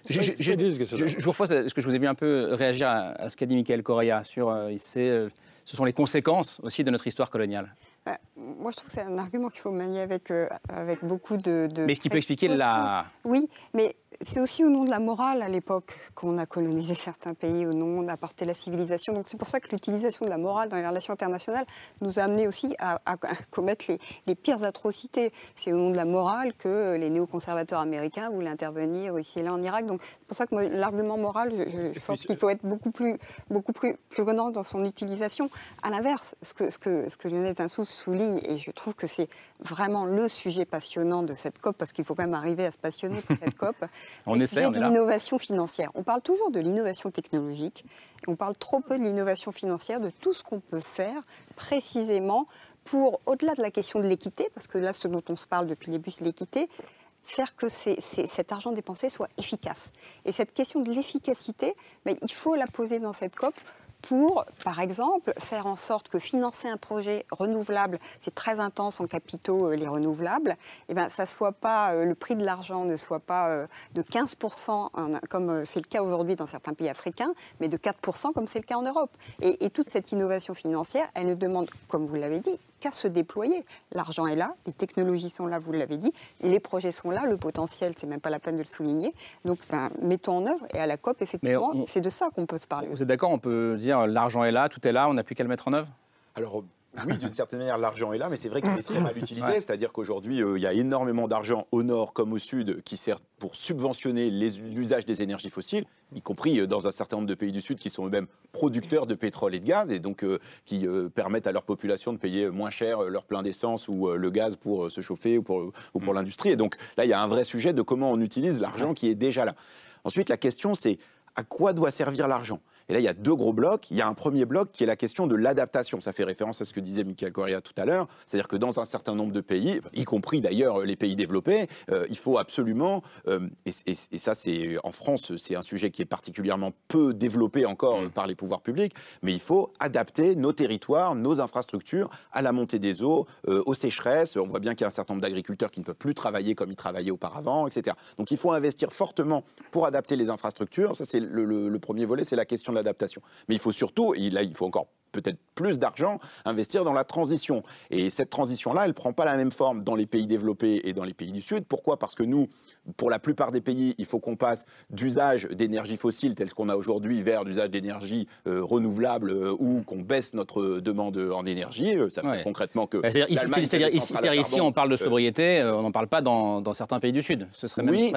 Je, je, je, je, vous propose, est-ce que je vous ai vu un peu réagir à, à ce qu'a dit Michael Correa sur euh, euh, ce sont les conséquences aussi de notre histoire coloniale bah, Moi, je trouve que c'est un argument qu'il faut manier avec, euh, avec beaucoup de, de. Mais ce qui peut expliquer la. Oui, mais c'est aussi au nom de la morale à l'époque qu'on a colonisé certains pays, au nom d'apporter la civilisation. Donc c'est pour ça que l'utilisation de la morale dans les relations internationales nous a amené aussi à, commettre les, les, pires atrocités. C'est au nom de la morale que les néoconservateurs américains voulaient intervenir ici et là en Irak. Donc c'est pour ça que l'argument moral, je, je pense qu'il faut être beaucoup plus, beaucoup plus, plus dans son utilisation. À l'inverse, ce que, ce, que, ce que Lionel Zinsou souligne, et je trouve que c'est vraiment le sujet passionnant de cette COP, parce qu'il faut quand même arriver à se passionner pour cette COP, on essaie, de l'innovation financière. On parle toujours de l'innovation technologique, et on parle trop peu de l'innovation financière, de tout ce qu'on peut faire précisément pour, au-delà de la question de l'équité, parce que là, ce dont on se parle depuis le début, c'est l'équité, faire que cet argent dépensé soit efficace. Et cette question de l'efficacité, ben, il faut la poser dans cette COP pour, par exemple, faire en sorte que financer un projet renouvelable, c'est très intense en capitaux, euh, les renouvelables, et ben, ça soit pas, euh, le prix de l'argent ne soit pas euh, de 15%, hein, comme c'est le cas aujourd'hui dans certains pays africains, mais de 4% comme c'est le cas en Europe. Et, et toute cette innovation financière, elle ne demande, comme vous l'avez dit, qu'à se déployer. L'argent est là, les technologies sont là, vous l'avez dit, les projets sont là, le potentiel, c'est même pas la peine de le souligner. Donc, ben, mettons en œuvre. Et à la COP, effectivement, c'est de ça qu'on peut se parler. Vous aussi. êtes d'accord On peut dire l'argent est là, tout est là, on n'a plus qu'à le mettre en œuvre? Alors, oui, d'une certaine manière, l'argent est là, mais c'est vrai qu'il est très mal utilisé. Ouais. C'est-à-dire qu'aujourd'hui, euh, il y a énormément d'argent au nord comme au sud qui sert pour subventionner l'usage des énergies fossiles, y compris euh, dans un certain nombre de pays du sud qui sont eux-mêmes producteurs de pétrole et de gaz, et donc euh, qui euh, permettent à leur population de payer moins cher leur plein d'essence ou le gaz pour se chauffer ou pour, ou pour mmh. l'industrie. Et donc là, il y a un vrai sujet de comment on utilise l'argent qui est déjà là. Ensuite, la question, c'est à quoi doit servir l'argent? Et là, il y a deux gros blocs. Il y a un premier bloc qui est la question de l'adaptation. Ça fait référence à ce que disait Michael Correa tout à l'heure. C'est-à-dire que dans un certain nombre de pays, y compris d'ailleurs les pays développés, euh, il faut absolument, euh, et, et, et, ça c'est en France, c'est un sujet qui est particulièrement peu développé encore mmh. par les pouvoirs publics, mais il faut adapter nos territoires, nos infrastructures à la montée des eaux, euh, aux sécheresses. On voit bien qu'il y a un certain nombre d'agriculteurs qui ne peuvent plus travailler comme ils travaillaient auparavant, etc. Donc il faut investir fortement pour adapter les infrastructures. Ça c'est le, le, le premier volet, c'est la question de Mais il faut surtout, et là il faut encore peut-être plus d'argent, investir dans la transition. Et cette transition-là, elle ne prend pas la même forme dans les pays développés et dans les pays du Sud. Pourquoi? Parce que nous, pour la plupart des pays, il faut qu'on passe d'usage d'énergie fossile tel qu'on a aujourd'hui vers l'usage d'énergie euh, renouvelable euh, ou qu'on baisse notre demande en énergie. Euh, ça veut ouais. concrètement que. C'est-à-dire ici, ici, on parle de sobriété, euh, on n'en parle pas dans, dans, certains pays du Sud. Ce serait même oui.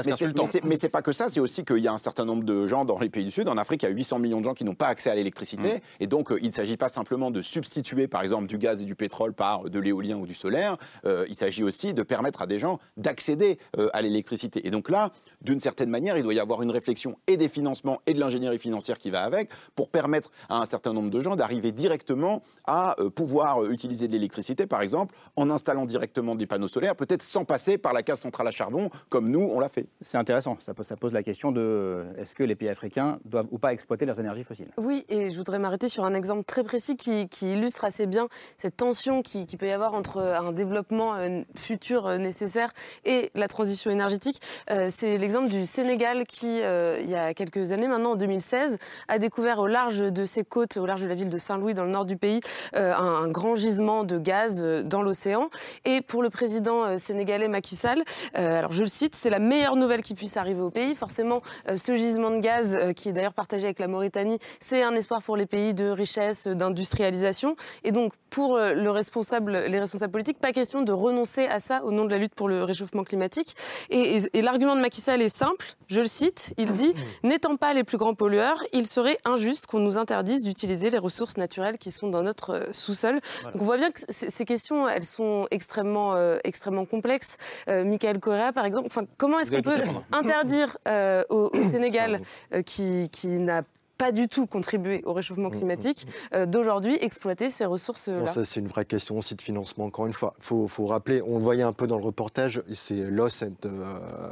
Mais c'est pas que ça, c'est aussi qu'il y a un certain nombre de gens dans les pays du Sud. En Afrique, il y a 800 millions de gens qui n'ont pas accès à l'électricité. Mmh. Et donc, il ne s'agit pas pas simplement de substituer, par exemple, du gaz et du pétrole par de l'éolien ou du solaire. il s'agit aussi de permettre à des gens d'accéder à l'électricité. Et donc là, d'une certaine manière, il doit y avoir une réflexion et des financements et de l'ingénierie financière qui va avec pour permettre à un certain nombre de gens d'arriver directement à pouvoir utiliser de l'électricité, par exemple, en installant directement des panneaux solaires, peut-être sans passer par la case centrale à charbon, comme nous, on l'a fait. C'est intéressant. Ça pose, la question de est-ce que les pays africains doivent ou pas exploiter leurs énergies fossiles? Oui, et je voudrais m'arrêter sur un exemple très précis qui, illustre assez bien cette tension qui, peut y avoir entre un développement euh, futur euh, nécessaire et la transition énergétique. Euh, c'est l'exemple du Sénégal qui, il y a quelques années maintenant, en 2016, a découvert au large de ses côtes, au large de la ville de Saint-Louis, dans le nord du pays, un, grand gisement de gaz dans l'océan. Et pour le président sénégalais Macky Sall, alors je le cite, c'est la meilleure nouvelle qui puisse arriver au pays. Forcément, ce gisement de gaz, qui est d'ailleurs partagé avec la Mauritanie, c'est un espoir pour les pays de richesse, d'industrialisation. Et donc, pour le responsable, les responsables politiques, pas question de renoncer à ça au nom de la lutte pour le réchauffement climatique. Et, et l'argument de Macky Sall est simple, je le cite, il dit N'étant pas les plus grands pollueurs, il serait injuste qu'on nous interdise d'utiliser les ressources naturelles qui sont dans notre sous-sol. Donc on voit bien que ces questions, elles sont extrêmement, euh, extrêmement complexes. Euh, Michael Correa, par exemple, enfin, comment est-ce qu'on peut interdire euh, au, Sénégal, qui, qui n'a pas du tout contribué au réchauffement mm, mm, climatique, mm. d'aujourd'hui exploiter ces ressources-là Ça, c'est une vraie question aussi de financement, encore une fois. Il faut, faut, rappeler, on le voyait un peu dans le reportage, c'est Loss and,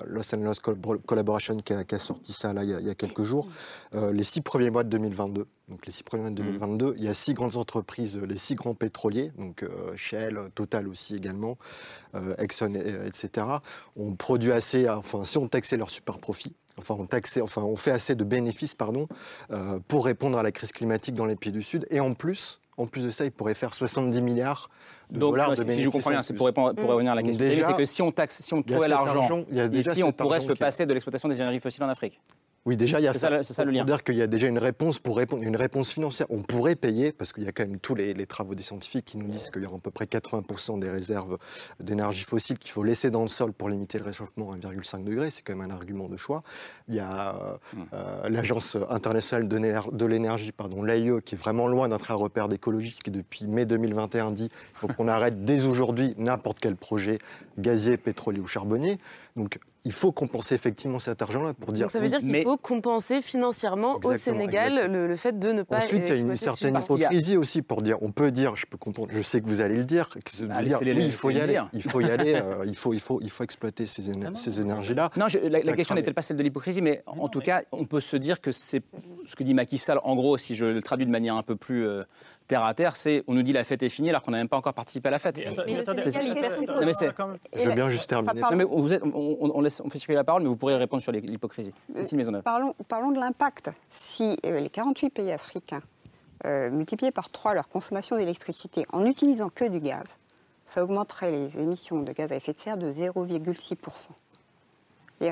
Loss, and Loss Collaboration qui a, sorti ça là, il, y a, quelques jours. les six premiers mois de 2022, donc les six premiers mois de 2022, mmh. il y a six grandes entreprises, les six grands pétroliers, donc euh, Shell, Total aussi également, euh, Exxon, etc. On produit assez, enfin si on taxait leurs super profits, enfin on taxait, enfin on fait assez de bénéfices, pardon, euh, pour répondre à la crise climatique dans les pays du Sud. Et en plus, en plus de ça, ils pourraient faire 70 milliards de dollars de bénéfices. Si je comprends bien, c'est pour, répondre, pour revenir à la question. C'est que si on taxe, si on trouvait l'argent, ici, on pourrait se passer de l'exploitation des énergies fossiles en Afrique. Oui, déjà, il y a ça. Ça le lien. dire qu'il y a déjà une réponse pour répondre, une réponse financière. On pourrait payer, parce qu'il y a quand même tous les, travaux des scientifiques qui nous disent qu'il y aura à peu près 80% des réserves d'énergie fossile qu'il faut laisser dans le sol pour limiter le réchauffement à 1,5 degré. C'est quand même un argument de choix. Il y a hmm. euh, l'Agence internationale de l'énergie, pardon, l'AIE, qui est vraiment loin d'être un repère d'écologistes, qui depuis mai 2021 dit qu'il faut qu'on arrête dès aujourd'hui n'importe quel projet gazier, pétrolier ou charbonnier. Donc il faut compenser effectivement cet argent-là pour dire. Donc ça veut dire qu'il faut compenser financièrement au Sénégal le, fait de ne pas. Ensuite, il y a une certaine hypocrisie aussi pour dire. On peut dire, je peux comprendre, je sais que vous allez le dire, bah, dire oui, il faut y aller, il faut y aller, euh, il faut, il faut, il faut exploiter ces, ces énergies-là. Non, la, question n'est peut-être pas celle de l'hypocrisie, mais en, tout cas, on peut se dire que c'est ce que dit Macky Sall. En gros, si je le traduis de manière un peu plus euh, terre à terre, c'est on nous dit la fête est finie alors qu'on n'a même pas encore participé à la fête. Je veux bien juste terminer. mais vous êtes, on, laisse, on fait circuler la parole, mais vous pourrez répondre sur l'hypocrisie. Parlons, parlons de l'impact. Si euh, les 48 pays africains euh, multipliaient par 3 leur consommation d'électricité en n'utilisant que du gaz, ça augmenterait les émissions de gaz à effet de serre de 0,6%. Et,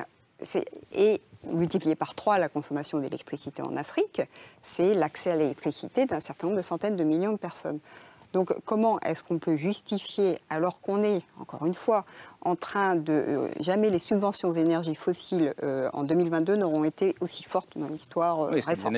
et multiplié par 3 la consommation d'électricité en Afrique, c'est l'accès à l'électricité d'un certain nombre de centaines de millions de personnes. Donc comment est-ce qu'on peut justifier, alors qu'on est, encore une fois, en train de... Euh, jamais les subventions aux énergies fossiles euh, en 2022 n'auront été aussi fortes dans l'histoire euh, oui, récente.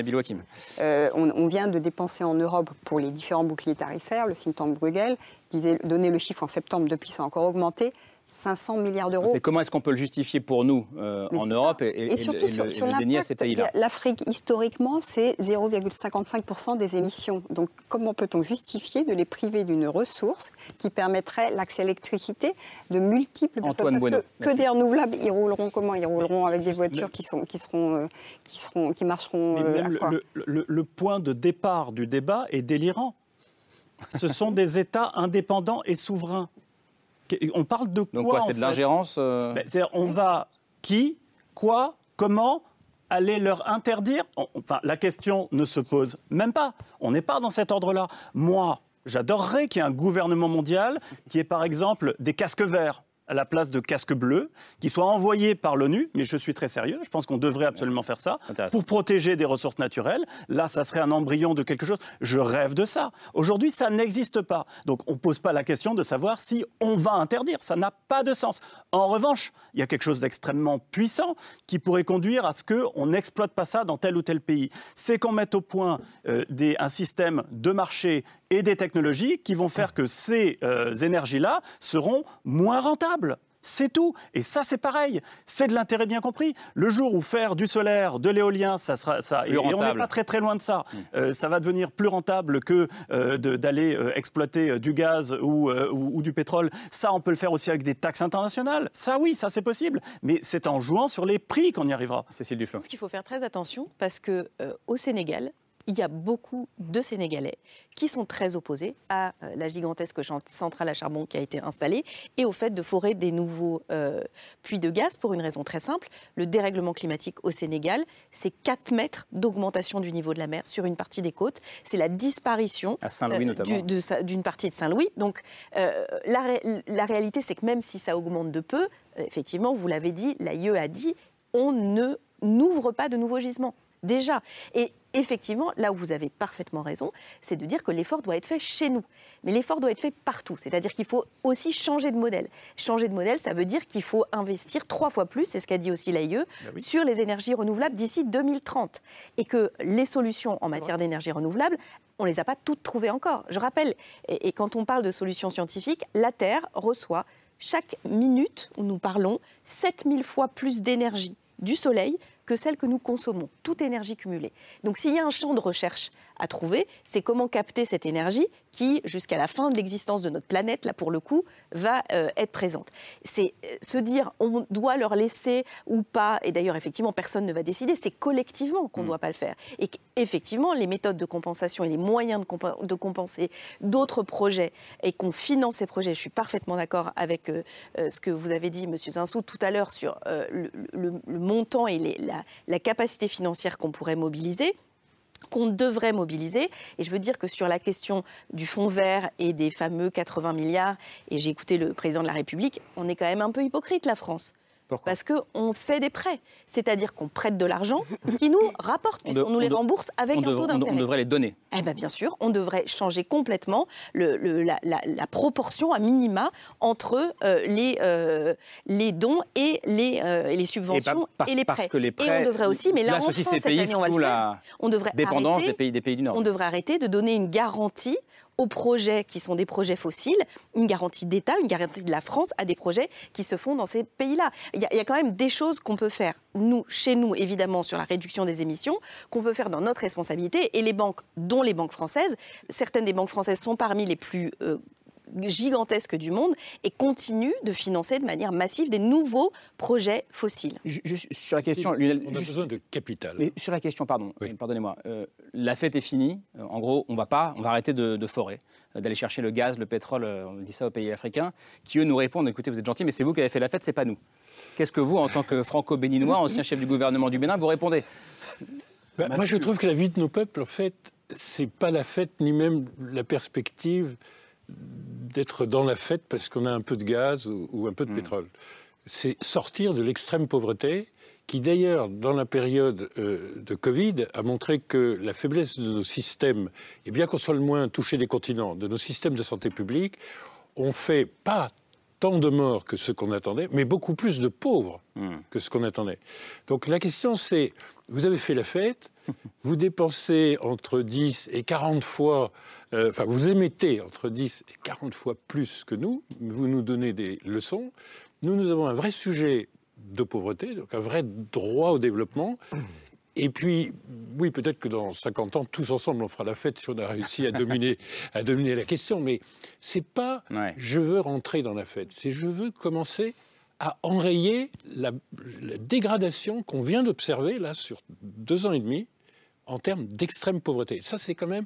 Euh, on, on, vient de dépenser en Europe pour les différents boucliers tarifaires, le think tank Bruegel disait, donnait le chiffre en septembre, depuis ça a encore augmenté, 500 milliards d'euros. comment est-ce qu'on peut le justifier pour nous euh, en Europe et, surtout sur, le, à ces pays-là L'Afrique, historiquement, c'est 0,55% des émissions. Donc comment peut-on justifier de les priver d'une ressource qui permettrait l'accès à l'électricité de multiples personnes? Parce que, que, des renouvelables, ils rouleront comment? Ils rouleront avec des voitures qui, sont, qui, seront, euh, qui, seront, qui marcheront euh, à quoi? le, le point de départ du débat est délirant. Ce sont des États indépendants et souverains. On parle de quoi Donc quoi, c'est de l'ingérence euh ben, On va qui, quoi, comment aller leur interdire? Enfin, la question ne se pose même pas. On n'est pas dans cet ordre-là. Moi, j'adorerais qu'il y ait un gouvernement mondial qui ait par exemple des casques verts à la place de casques bleus qui soient envoyés par l'ONU, mais je suis très sérieux, je pense qu'on devrait absolument faire ça, pour protéger des ressources naturelles. Là, ça serait un embryon de quelque chose. Je rêve de ça. Aujourd'hui, ça n'existe pas. Donc on ne pose pas la question de savoir si on va interdire. Ça n'a pas de sens. En revanche, il y a quelque chose d'extrêmement puissant qui pourrait conduire à ce qu'on n'exploite pas ça dans tel ou tel pays. C'est qu'on mette au point euh, des, un système de marché et des technologies qui vont faire que ces euh, énergies-là seront moins rentables. C'est tout. Et ça, c'est pareil. C'est de l'intérêt bien compris. Le jour où faire du solaire, de l'éolien, ça sera ça. et on n'est pas très très loin de ça. Mm. Euh, ça va devenir plus rentable que euh, d'aller euh, exploiter du gaz ou, ou, du pétrole. Ça, on peut le faire aussi avec des taxes internationales. Ça, oui, ça c'est possible. Mais c'est en jouant sur les prix qu'on y arrivera. Cécile Duflin. Ce qu'il faut faire très attention parce que au Sénégal, il y a beaucoup de Sénégalais qui sont très opposés à euh, la gigantesque centrale à charbon qui a été installée et au fait de forer des nouveaux euh, puits de gaz pour une raison très simple. Le dérèglement climatique au Sénégal, c'est 4 mètres d'augmentation du niveau de la mer sur une partie des côtes. C'est la disparition euh, d'une partie de Saint-Louis. Donc la, la réalité, c'est que même si ça augmente de peu, effectivement, vous l'avez dit, l'AIE a dit, on ne n'ouvre pas de nouveaux gisements déjà. Et effectivement, là où vous avez parfaitement raison, c'est de dire que l'effort doit être fait chez nous. Mais l'effort doit être fait partout. C'est-à-dire qu'il faut aussi changer de modèle. Changer de modèle, ça veut dire qu'il faut investir trois fois plus, c'est ce qu'a dit aussi l'AIE, bah sur les énergies renouvelables d'ici 2030. Et que les solutions en matière d'énergie renouvelable, on ne les a pas toutes trouvées encore. Je rappelle, et, et quand on parle de solutions scientifiques, la Terre reçoit chaque minute où nous parlons 7000 fois plus d'énergie du Soleil que celle que nous consommons, toute énergie cumulée. Donc s'il y a un champ de recherche à trouver, c'est comment capter cette énergie qui, jusqu'à la fin de l'existence de notre planète, là pour le coup, va euh, être présente. C'est euh, se dire on doit leur laisser ou pas, et d'ailleurs effectivement personne ne va décider, c'est collectivement qu'on ne mm. doit pas le faire. Et effectivement, les méthodes de compensation et les moyens de, de compenser d'autres projets et qu'on finance ces projets, je suis parfaitement d'accord avec euh, ce que vous avez dit, Monsieur Zinsou, tout à l'heure sur le, montant et les, la, capacité financière qu'on pourrait mobiliser qu'on devrait mobiliser. Et je veux dire que sur la question du fonds vert et des fameux 80 milliards, et j'ai écouté le président de la République, on est quand même un peu hypocrite, la France. Parce qu'on fait des prêts. C'est-à-dire qu'on prête de l'argent qui nous rapporte, puisqu'on nous les rembourse avec un taux d'intérêt. On devrait les donner. Eh bien, bien sûr, on devrait changer complètement le, la, proportion à minima entre euh, les, euh, les dons et les, euh, et les subventions et, les prêts. Et on devrait aussi, mais là, en France, cette année, on va le faire. On devrait arrêter, des pays, des pays du Nord. On devrait arrêter de donner une garantie aux projets qui sont des projets fossiles, une garantie d'État, une garantie de la France à des projets qui se font dans ces pays-là. Il y, a quand même des choses qu'on peut faire, nous, chez nous, évidemment, sur la réduction des émissions, qu'on peut faire dans notre responsabilité. Et les banques, dont les banques françaises, certaines des banques françaises sont parmi les plus euh, gigantesque du monde et continue de financer de manière massive des nouveaux projets fossiles. sur la question, on a besoin de capital. Mais sur la question, pardon, pardonnez-moi, euh, la fête est finie. Euh, en gros, on va pas, on va arrêter de, de forer, euh, d'aller chercher le gaz, le pétrole. on dit ça aux pays africains, qui eux nous répondent écoutez, vous êtes gentils, mais c'est vous qui avez fait la fête, c'est pas nous. Qu'est-ce que vous, en tant que franco-béninois, ancien chef du gouvernement du Bénin, vous répondez? Bah, Moi, je trouve que la vie de nos peuples, en fait, c'est pas la fête ni même la perspective d'être dans la fête parce qu'on a un peu de gaz ou, un peu de hmm. pétrole. C'est sortir de l'extrême pauvreté qui d'ailleurs, dans la période euh, de Covid, a montré que la faiblesse de nos systèmes, et bien qu'on soit le moins touché des continents, de nos systèmes de santé publique, ont fait pas tant de morts que ce qu'on attendait, mais beaucoup plus de pauvres hmm. que ce qu'on attendait. Donc la question c'est, vous avez fait la fête, vous dépensez entre 10 et 40 fois, euh, enfin vous émettez entre 10 et 40 fois plus que nous, vous nous donnez des leçons. Nous, nous avons un vrai sujet de pauvreté, donc un vrai droit au développement. Et puis, oui, peut-être que dans 50 ans, tous ensemble, on fera la fête si on a réussi à dominer, à dominer la question. Mais c'est pas je veux rentrer dans la fête, c'est je veux commencer à enrayer la dégradation qu'on vient d'observer là sur deux ans et demi en termes d'extrême pauvreté. Ça, c'est quand même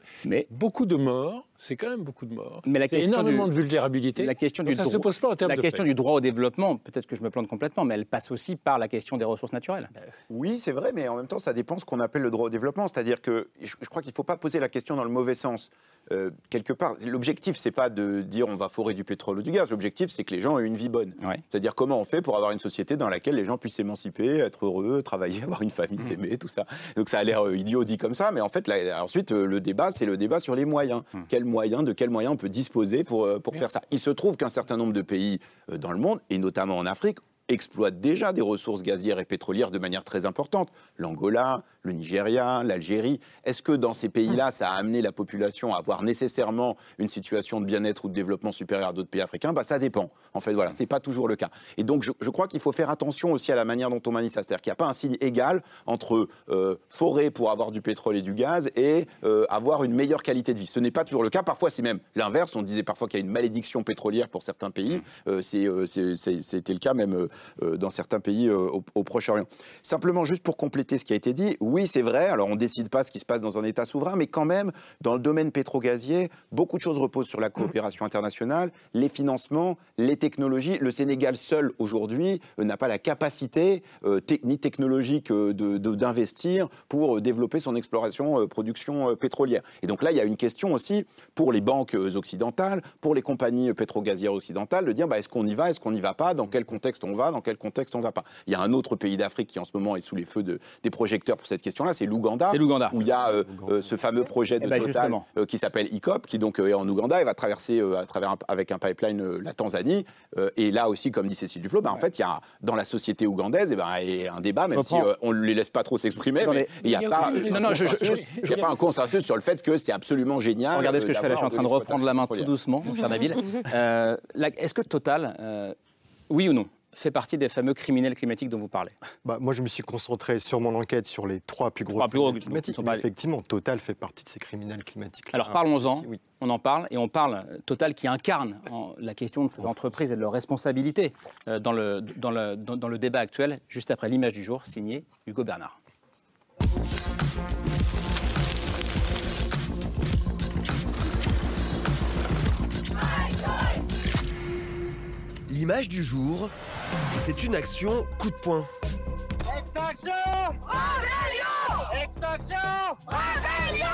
beaucoup de morts. C'est quand même beaucoup de morts. Mais la question énormément de vulnérabilité. La question du ça se pose pas en termes La question du droit au développement, peut-être que je me plante complètement, mais elle passe aussi par la question des ressources naturelles. Oui, c'est vrai, mais en même temps, ça dépend ce qu'on appelle le droit au développement. C'est-à-dire que je, crois qu'il ne faut pas poser la question dans le mauvais sens. Euh, quelque part, l'objectif, c'est pas de dire on va forer du pétrole ou du gaz. L'objectif, c'est que les gens aient une vie bonne. C'est-à-dire comment on fait pour avoir une société dans laquelle les gens puissent s'émanciper, être heureux, travailler, avoir une famille, mmh. s'aimer, tout ça. Donc ça a l'air euh, idiot dit comme ça, mais en fait, ensuite, euh, le débat, c'est le débat sur les moyens. Mmh. Quels moyens, de quels moyens on peut disposer pour, pour faire ça? Il se trouve qu'un certain nombre de pays dans le monde, et notamment en Afrique, exploitent déjà des ressources gazières et pétrolières de manière très importante. L'Angola, le Nigeria, l'Algérie. Est-ce que dans ces pays-là, ça a amené la population à avoir nécessairement une situation de bien-être ou de développement supérieur à d'autres pays africains? Bah, Ça dépend. En fait, voilà, ce n'est pas toujours le cas. Et donc, je, crois qu'il faut faire attention aussi à la manière dont on manie ça. C'est-à-dire qu'il n'y a pas un signe égal entre euh, forêt pour avoir du pétrole et du gaz et euh, avoir une meilleure qualité de vie. Ce n'est pas toujours le cas. Parfois, c'est même l'inverse. On disait parfois qu'il y a une malédiction pétrolière pour certains pays. Euh, C'était le cas même dans certains pays au, au Proche-Orient. Simplement, juste pour compléter ce qui a été dit, oui, c'est vrai. Alors, on ne décide pas ce qui se passe dans un État souverain, mais quand même, dans le domaine pétro-gazier, beaucoup de choses reposent sur la coopération internationale, les financements, les technologies. Le Sénégal seul, aujourd'hui, euh, n'a pas la capacité euh, ni technologique euh, d'investir pour développer son exploration, production pétrolière. Et donc là, il y a une question aussi pour les banques occidentales, pour les compagnies pétro-gazières occidentales, de dire bah, est-ce qu'on y va, est-ce qu'on n'y va pas, dans quel contexte on va, dans quel contexte on ne va pas. Il y a un autre pays d'Afrique qui en ce moment est sous les feux de, des projecteurs pour cette question-là, c'est l'Ouganda, où il y a euh, euh, ce fameux projet de eh ben, Total euh, qui s'appelle ICOP, qui donc est en Ouganda et va traverser à travers avec un pipeline la Tanzanie. et là aussi, comme dit Cécile Duflo, bah, en fait, il y a dans la société ougandaise et eh ben, un débat, même si on ne les laisse pas trop s'exprimer, mais il n'y a, pas, a pas un consensus sur le fait que c'est absolument génial. Regardez ce que je fais là, je suis en train de reprendre la main tout doucement, mon cher Nabil. Est-ce que Total, oui ou non, fait partie des fameux criminels climatiques dont vous parlez bah, Moi, je me suis concentré sur mon enquête sur les trois plus gros, criminels climatiques. effectivement, Total fait partie de ces criminels climatiques. Alors parlons-en. On en parle et on parle Total qui incarne la question de ces entreprises et de leurs responsabilités euh, dans le, dans, le, dans le débat actuel, juste après l'image du jour, signée Hugo Bernard. L'image du jour, c'est une action coup de poing. Extraction Rébellion Extraction Rébellion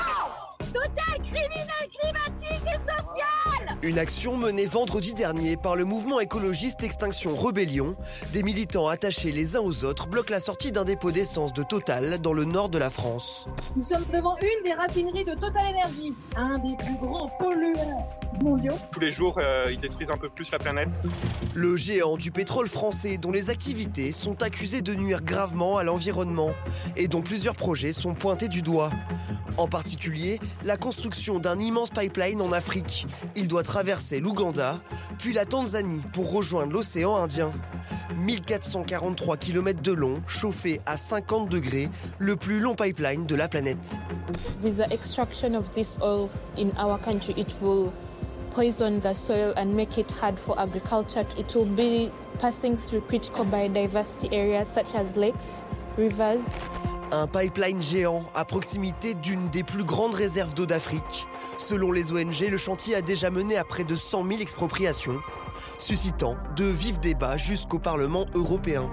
Total criminel climatique et social Une action menée vendredi dernier par le mouvement écologiste Extinction Rebellion. Des militants attachés les uns aux autres bloquent la sortie d'un dépôt d'essence de Total dans le nord de la France. Nous sommes devant une des raffineries de Total Energy, un des plus grands pollueurs mondiaux. Tous les jours, euh, ils détruisent un peu plus la planète. Le géant du pétrole français dont les activités sont accusées de nuire gravement à l'environnement et dont plusieurs projets sont pointés du doigt. En particulier, la construction d'un immense pipeline en Afrique. Il doit traverser l'Ouganda, puis la Tanzanie pour rejoindre l'océan Indien. 1443 km de long, chauffé à 50 degrés, le plus long pipeline de la planète. With the extraction of this oil in our country, it will poison the soil and make it hard for agriculture. It will be passing through critical biodiversity areas such as lakes, rivers. Un pipeline géant à proximité d'une des plus grandes réserves d'eau d'Afrique. Selon les ONG, le chantier a déjà mené à près de 100 000 expropriations, suscitant de vifs débats jusqu'au Parlement européen.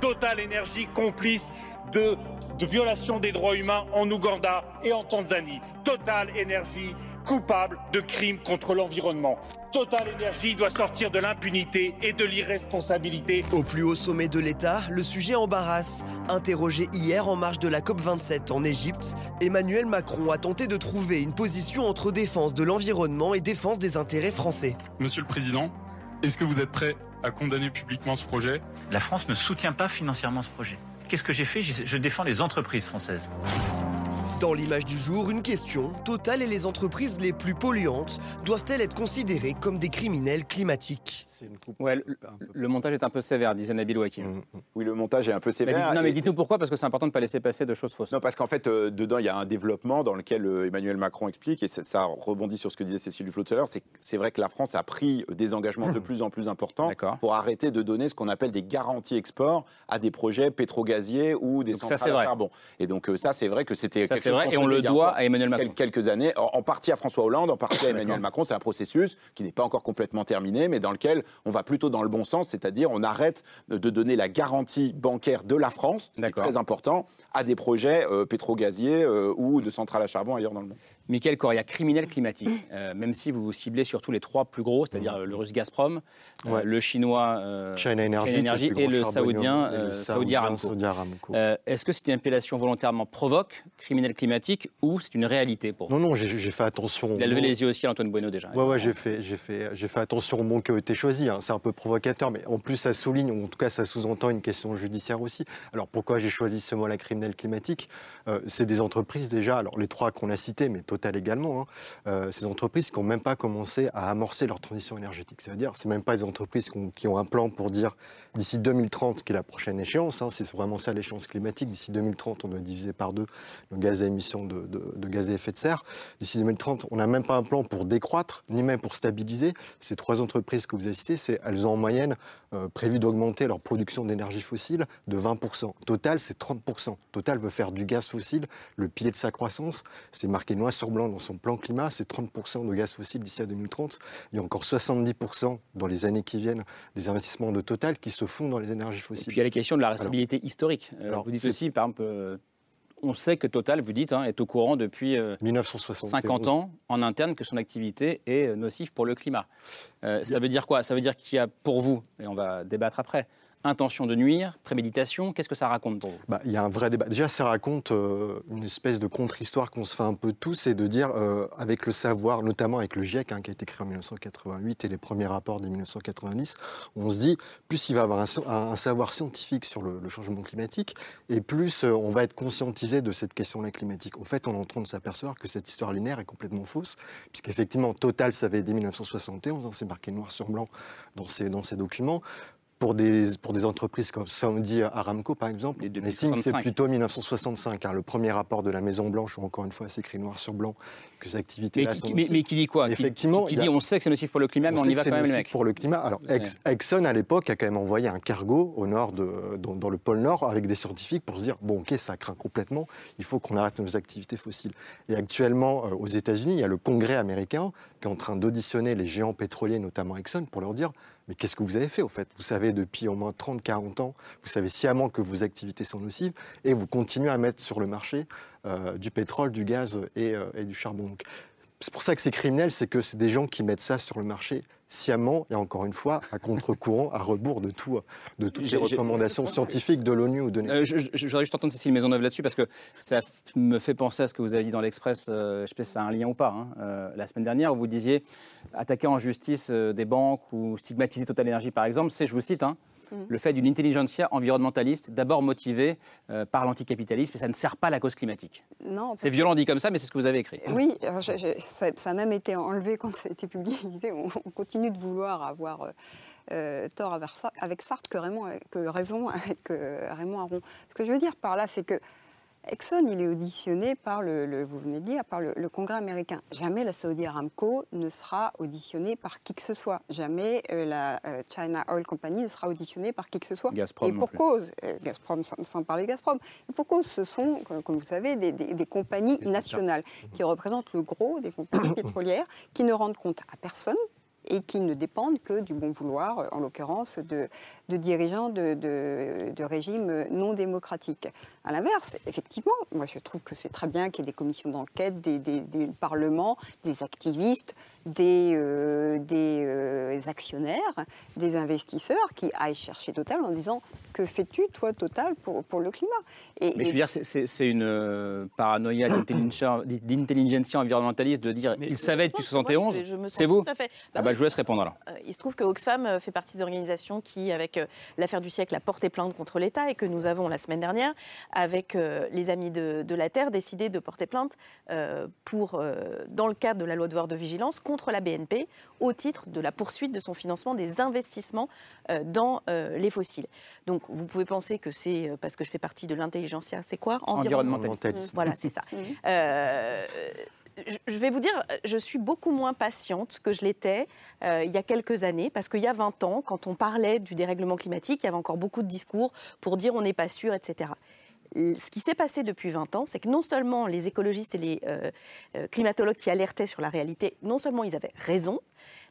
Total Énergie complice de, de violations des droits humains en Ouganda et en Tanzanie. Total Énergie coupable de crimes contre l'environnement. Total Energy doit sortir de l'impunité et de l'irresponsabilité. Au plus haut sommet de l'État, le sujet embarrasse. Interrogé hier en marge de la COP27 en Égypte, Emmanuel Macron a tenté de trouver une position entre défense de l'environnement et défense des intérêts français. Monsieur le Président, est-ce que vous êtes prêt à condamner publiquement ce projet? La France ne soutient pas financièrement ce projet. Qu'est-ce que j'ai fait? Je défends les entreprises françaises. Dans l'image du jour, une question. Total et les entreprises les plus polluantes doivent-elles être considérées comme des criminels climatiques ouais, le, montage est un peu sévère, disait Nabil Wakim. Mm, mm. Oui, le montage est un peu sévère. non, mais dites-nous pourquoi, parce que c'est important de ne pas laisser passer de choses fausses. Non, parce qu'en fait, euh, dedans, il y a un développement dans lequel euh, Emmanuel Macron explique, et ça, rebondit sur ce que disait Cécile Duflo tout à l'heure, c'est vrai que la France a pris des engagements de plus en plus importants pour arrêter de donner ce qu'on appelle des garanties export à des projets pétrogaziers ou des centrales à charbon. Et donc euh, ça, c'est vrai que c'était quelque chose vrai, et on le doit à Emmanuel Macron. Quelques années, en, partie à François Hollande, en partie à Emmanuel Macron. C'est un processus qui n'est pas encore complètement terminé, mais dans lequel on va plutôt dans le bon sens, c'est-à-dire on arrête de donner la garantie bancaire de la France, ce qui est très important, à des projets euh, pétrogaziers euh, ou de centrales à charbon ailleurs dans le monde. Michael Correa, criminel climatique, euh, même si vous ciblez surtout les trois plus gros, c'est-à-dire euh, le russe Gazprom, euh, Ouais. le chinois euh, China Energy, et le saoudien, et le saoudien, Saudi Aramco. Euh, Est-ce que c'est une appellation volontairement provoque, criminel climatique, ou c'est une réalité pour vous Non, non, j'ai fait attention. Il a au levé mot. les yeux aussi à Antoine Bueno déjà. Ouais, ouais, j'ai fait, j'ai fait, j'ai fait attention au mot qui a été choisi. hein. C'est un peu provocateur, mais en plus, ça souligne, ou en tout cas, ça sous-entend une question judiciaire aussi. Alors, pourquoi j'ai choisi ce mot-là, criminel climatique? Euh, C'est des entreprises déjà, alors les trois qu'on a cités, mais Également, hein, euh, ces entreprises qui n'ont même pas commencé à amorcer leur transition énergétique. C'est-à-dire, c'est même pas des entreprises qui ont, un plan pour dire d'ici 2030, qui est la prochaine échéance, hein, c'est vraiment ça l'échéance climatique. D'ici 2030, on doit diviser par deux le gaz à émission de, gaz à effet de serre. D'ici 2030, on n'a même pas un plan pour décroître, ni même pour stabiliser. Ces trois entreprises que vous avez elles ont en moyenne euh, prévu d'augmenter leur production d'énergie fossile de 20%. Total, c'est 30%. Total veut faire du gaz fossile le pilier de sa croissance. C'est marqué noir sur blanc dans son plan climat, c'est 30% de gaz fossile d'ici à 2030. Il y a encore 70% dans les années qui viennent des investissements de Total qui se font dans les énergies fossiles. Puis il y a la question de la responsabilité historique. Euh, alors, vous dites aussi, par exemple, euh, on sait que Total, vous dites, hein, est au courant depuis euh, 1971. 50 ans en interne que son activité est euh, nocive pour le climat. Euh, ça veut dire quoi? Ça veut dire qu'il y a pour vous, et on va débattre après, intention de nuire, préméditation. Qu'est-ce que ça raconte pour Bah, il y a un vrai débat. Déjà, ça raconte euh, une espèce de contre-histoire qu'on se fait un peu tous, c'est de dire, euh, avec le savoir, notamment avec le GIEC, hein, qui a été créé en 1988, et les premiers rapports de 1990, on se dit, plus il va avoir un, savoir scientifique sur le, changement climatique, et plus euh, on va être conscientisé de cette question-là climatique. En fait, on est en train de s'apercevoir que cette histoire linéaire est complètement fausse, puisqu'effectivement, Total savait dès 1971, hein, c'est marqué noir sur blanc dans ces, dans ces documents, pour des, pour des entreprises comme Saudi Aramco, par exemple, on estime que c'est 65. plutôt 1965. hein, le premier rapport de la Maison-Blanche, où encore une fois, c'est écrit noir sur blanc, que ces activités-là mais, sont qui, mais- nocives. mais qui dit quoi? Qui- Effectivement, qui, a- dit on sait que c'est nocif pour le climat, mais on y va c'est quand même, le nocif mec. pour le climat. Alors, Ex- Exxon, à l'époque, a quand même envoyé un cargo au nord, de, dans, dans le pôle Nord, avec des scientifiques pour se dire bon, ok, ça craint complètement, il faut qu'on arrête nos activités fossiles. Et actuellement, euh, aux États-Unis, il y a le Congrès américain qui est en train d'auditionner les géants pétroliers, notamment Exxon, pour leur dire mais qu'est-ce que vous avez fait au fait? Vous savez depuis au moins 30-40 ans, vous savez sciemment que vos activités sont nocives et vous continuez à mettre sur le marché du pétrole, du gaz et, euh, et du charbon. Donc, c'est pour ça que c'est criminel, c'est que c'est des gens qui mettent ça sur le marché sciemment et encore une fois à contre-courant, à rebours de, tout, de toutes les recommandations scientifiques de l'ONU ou de Euh, je, je- je voudrais juste entendre Cécile Maisonneuve là-dessus parce que ça me fait penser à ce que vous avez dit dans l'Express. euh, je sais pas si ça a un lien ou pas. hein, euh, la semaine dernière, où vous disiez attaquer en justice euh, des banques ou stigmatiser Total Energy, par exemple, c'est, je vous cite, hein, Le fait d'une intelligentsia environnementaliste d'abord motivée euh, par l'anticapitalisme et ça ne sert pas la cause climatique. Non, C'est violent dit comme ça, mais c'est ce que vous avez écrit. Oui, ça, ça a même été enlevé quand ça a été publié. On, on continue de vouloir avoir euh, euh, tort avec, Sa- avec Sartre que, Raymond, que raison avec euh, Raymond Aron. Ce que je veux dire par là, c'est que Exxon, il est auditionné par le, le- vous venez de dire, par le, le Congrès américain. Jamais la Saudi Aramco ne sera auditionnée par qui que ce soit. Jamais euh, la euh, China Oil Company ne sera auditionnée par qui que ce soit. Gazprom Et pour cause, euh, Gazprom, sans, sans parler de Gazprom, et pour cause, ce sont, comme vous savez, des, des- des compagnies nationales qui représentent le gros des compagnies pétrolières, qui ne rendent compte à personne et qui ne dépendent que du bon vouloir, en l'occurrence, de, de dirigeants de, de- de régimes non démocratiques. À l'inverse, effectivement, moi je trouve que c'est très bien qu'il y ait des commissions d'enquête, des, des- des parlements, des activistes, des, euh, des euh, actionnaires, des investisseurs qui aillent chercher Total en disant que fais-tu, toi, Total, pour, pour le climat? Et, Mais je veux dire, c'est- une euh, paranoïa d'intelligentsia environnementaliste de dire il savait depuis je pense que moi, 71. je- je me sens C'est vous tout à fait. Bah Ah bah. Je vous laisse répondre alors. Il se trouve que Oxfam fait partie des organisations qui, avec l'affaire du siècle, a porté plainte contre l'État et que nous avons la semaine dernière, avec euh, les Amis de, de la Terre, décidé de porter plainte euh, pour, euh, dans le cadre de la loi de devoir de vigilance contre la BNP au titre de la poursuite de son financement des investissements euh, dans euh, les fossiles. Donc vous pouvez penser que c'est euh, parce que je fais partie de l'intelligentsia, c'est quoi? Environnementaliste. Voilà, c'est ça. Euh, je- je vais vous dire, je suis beaucoup moins patiente que je l'étais euh, il y a quelques années, parce qu'il y a 20 ans, quand on parlait du dérèglement climatique, il y avait encore beaucoup de discours pour dire on n'est pas sûr, etc. Ce qui s'est passé depuis 20 ans, c'est que non seulement les écologistes et les euh, euh, climatologues qui alertaient sur la réalité, non seulement ils avaient raison,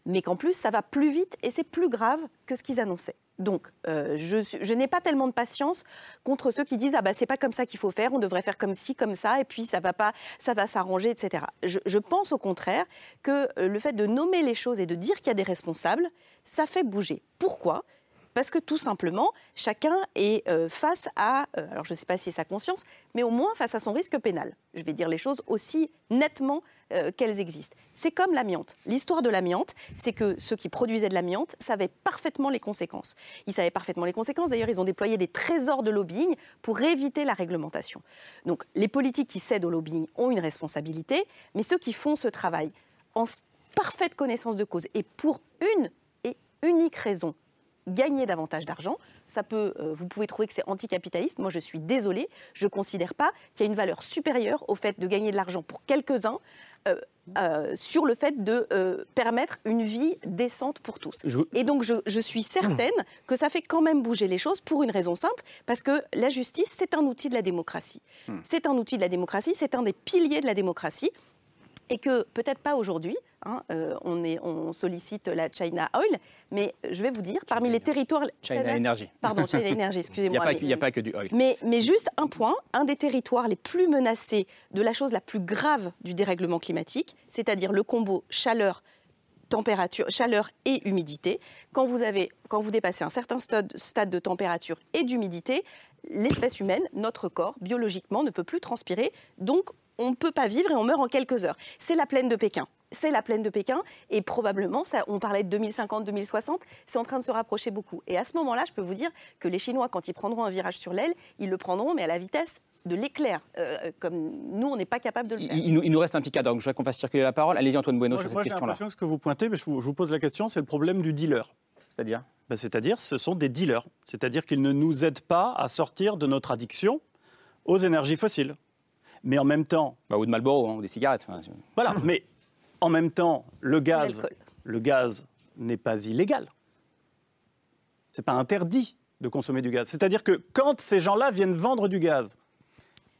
mais qu'en plus ça va plus vite et c'est plus grave que ce qu'ils annonçaient. Donc, euh, je, n'ai pas tellement de patience contre ceux qui disent ah bah c'est pas comme ça qu'il faut faire, on devrait faire comme ci, comme ça, et puis ça va pas, ça va s'arranger, etc. Je, pense au contraire que le fait de nommer les choses et de dire qu'il y a des responsables, ça fait bouger. Pourquoi? Parce que tout simplement, chacun est euh, face à, euh, alors je ne sais pas si c'est sa conscience, mais au moins face à son risque pénal. Je vais dire les choses aussi nettement euh, qu'elles existent. C'est comme l'amiante. L'histoire de l'amiante, c'est que ceux qui produisaient de l'amiante savaient parfaitement les conséquences. Ils savaient parfaitement les conséquences. D'ailleurs, ils ont déployé des trésors de lobbying pour éviter la réglementation. Donc, les politiques qui cèdent au lobbying ont une responsabilité, mais ceux qui font ce travail en parfaite connaissance de cause et pour une et unique raison, gagner davantage d'argent. Ça peut, euh, vous pouvez trouver que c'est anticapitaliste. Moi, je suis désolée. Je ne considère pas qu'il y a une valeur supérieure au fait de gagner de l'argent pour quelques-uns euh, euh, sur le fait de euh, permettre une vie décente pour tous. Et donc, je, je suis certaine que ça fait quand même bouger les choses pour une raison simple, parce que la justice, c'est un outil de la démocratie. C'est un outil de la démocratie, c'est un des piliers de la démocratie et que peut-être pas aujourd'hui, hein, euh, on, sollicite la China Oil, mais je vais vous dire, parmi les territoires... China Energy. Pardon, China Energy, excusez-moi. Il n'y a pas que du oil. mais, mais juste un point, un des territoires les plus menacés de la chose la plus grave du dérèglement climatique, c'est-à-dire le combo chaleur, température, chaleur et humidité. Quand vous, avez, quand vous dépassez un certain stade, stade de température et d'humidité, l'espèce humaine, notre corps, biologiquement, ne peut plus transpirer. Donc, on ne peut pas vivre et on meurt en quelques heures. C'est la plaine de Pékin. C'est la plaine de Pékin et probablement, ça, on parlait de 2050-2060, c'est en train de se rapprocher beaucoup. Et à ce moment-là, je peux vous dire que les Chinois, quand ils prendront un virage sur l'aile, ils le prendront, mais à la vitesse de l'éclair. Euh, comme nous, on n'est pas capable de le faire. il nous, il nous reste un petit d'heure, donc je voudrais qu'on fasse circuler la parole. Allez-y, Antoine Bueno, Moi, sur moi, cette j'ai question-là. l'impression que ce que vous pointez, mais je vous, je vous pose la question, c'est le problème du dealer. C'est-à-dire? Ben, C'est-à-dire, ce sont des dealers. C'est-à-dire qu'ils ne nous aident pas à sortir de notre addiction aux énergies fossiles. Mais en même temps. Bah, ou de Marlboro, hein, ou des cigarettes. enfin, Voilà, mais en même temps, le gaz, le gaz n'est pas illégal. C'est pas interdit de consommer du gaz. C'est-à-dire que quand ces gens-là viennent vendre du gaz,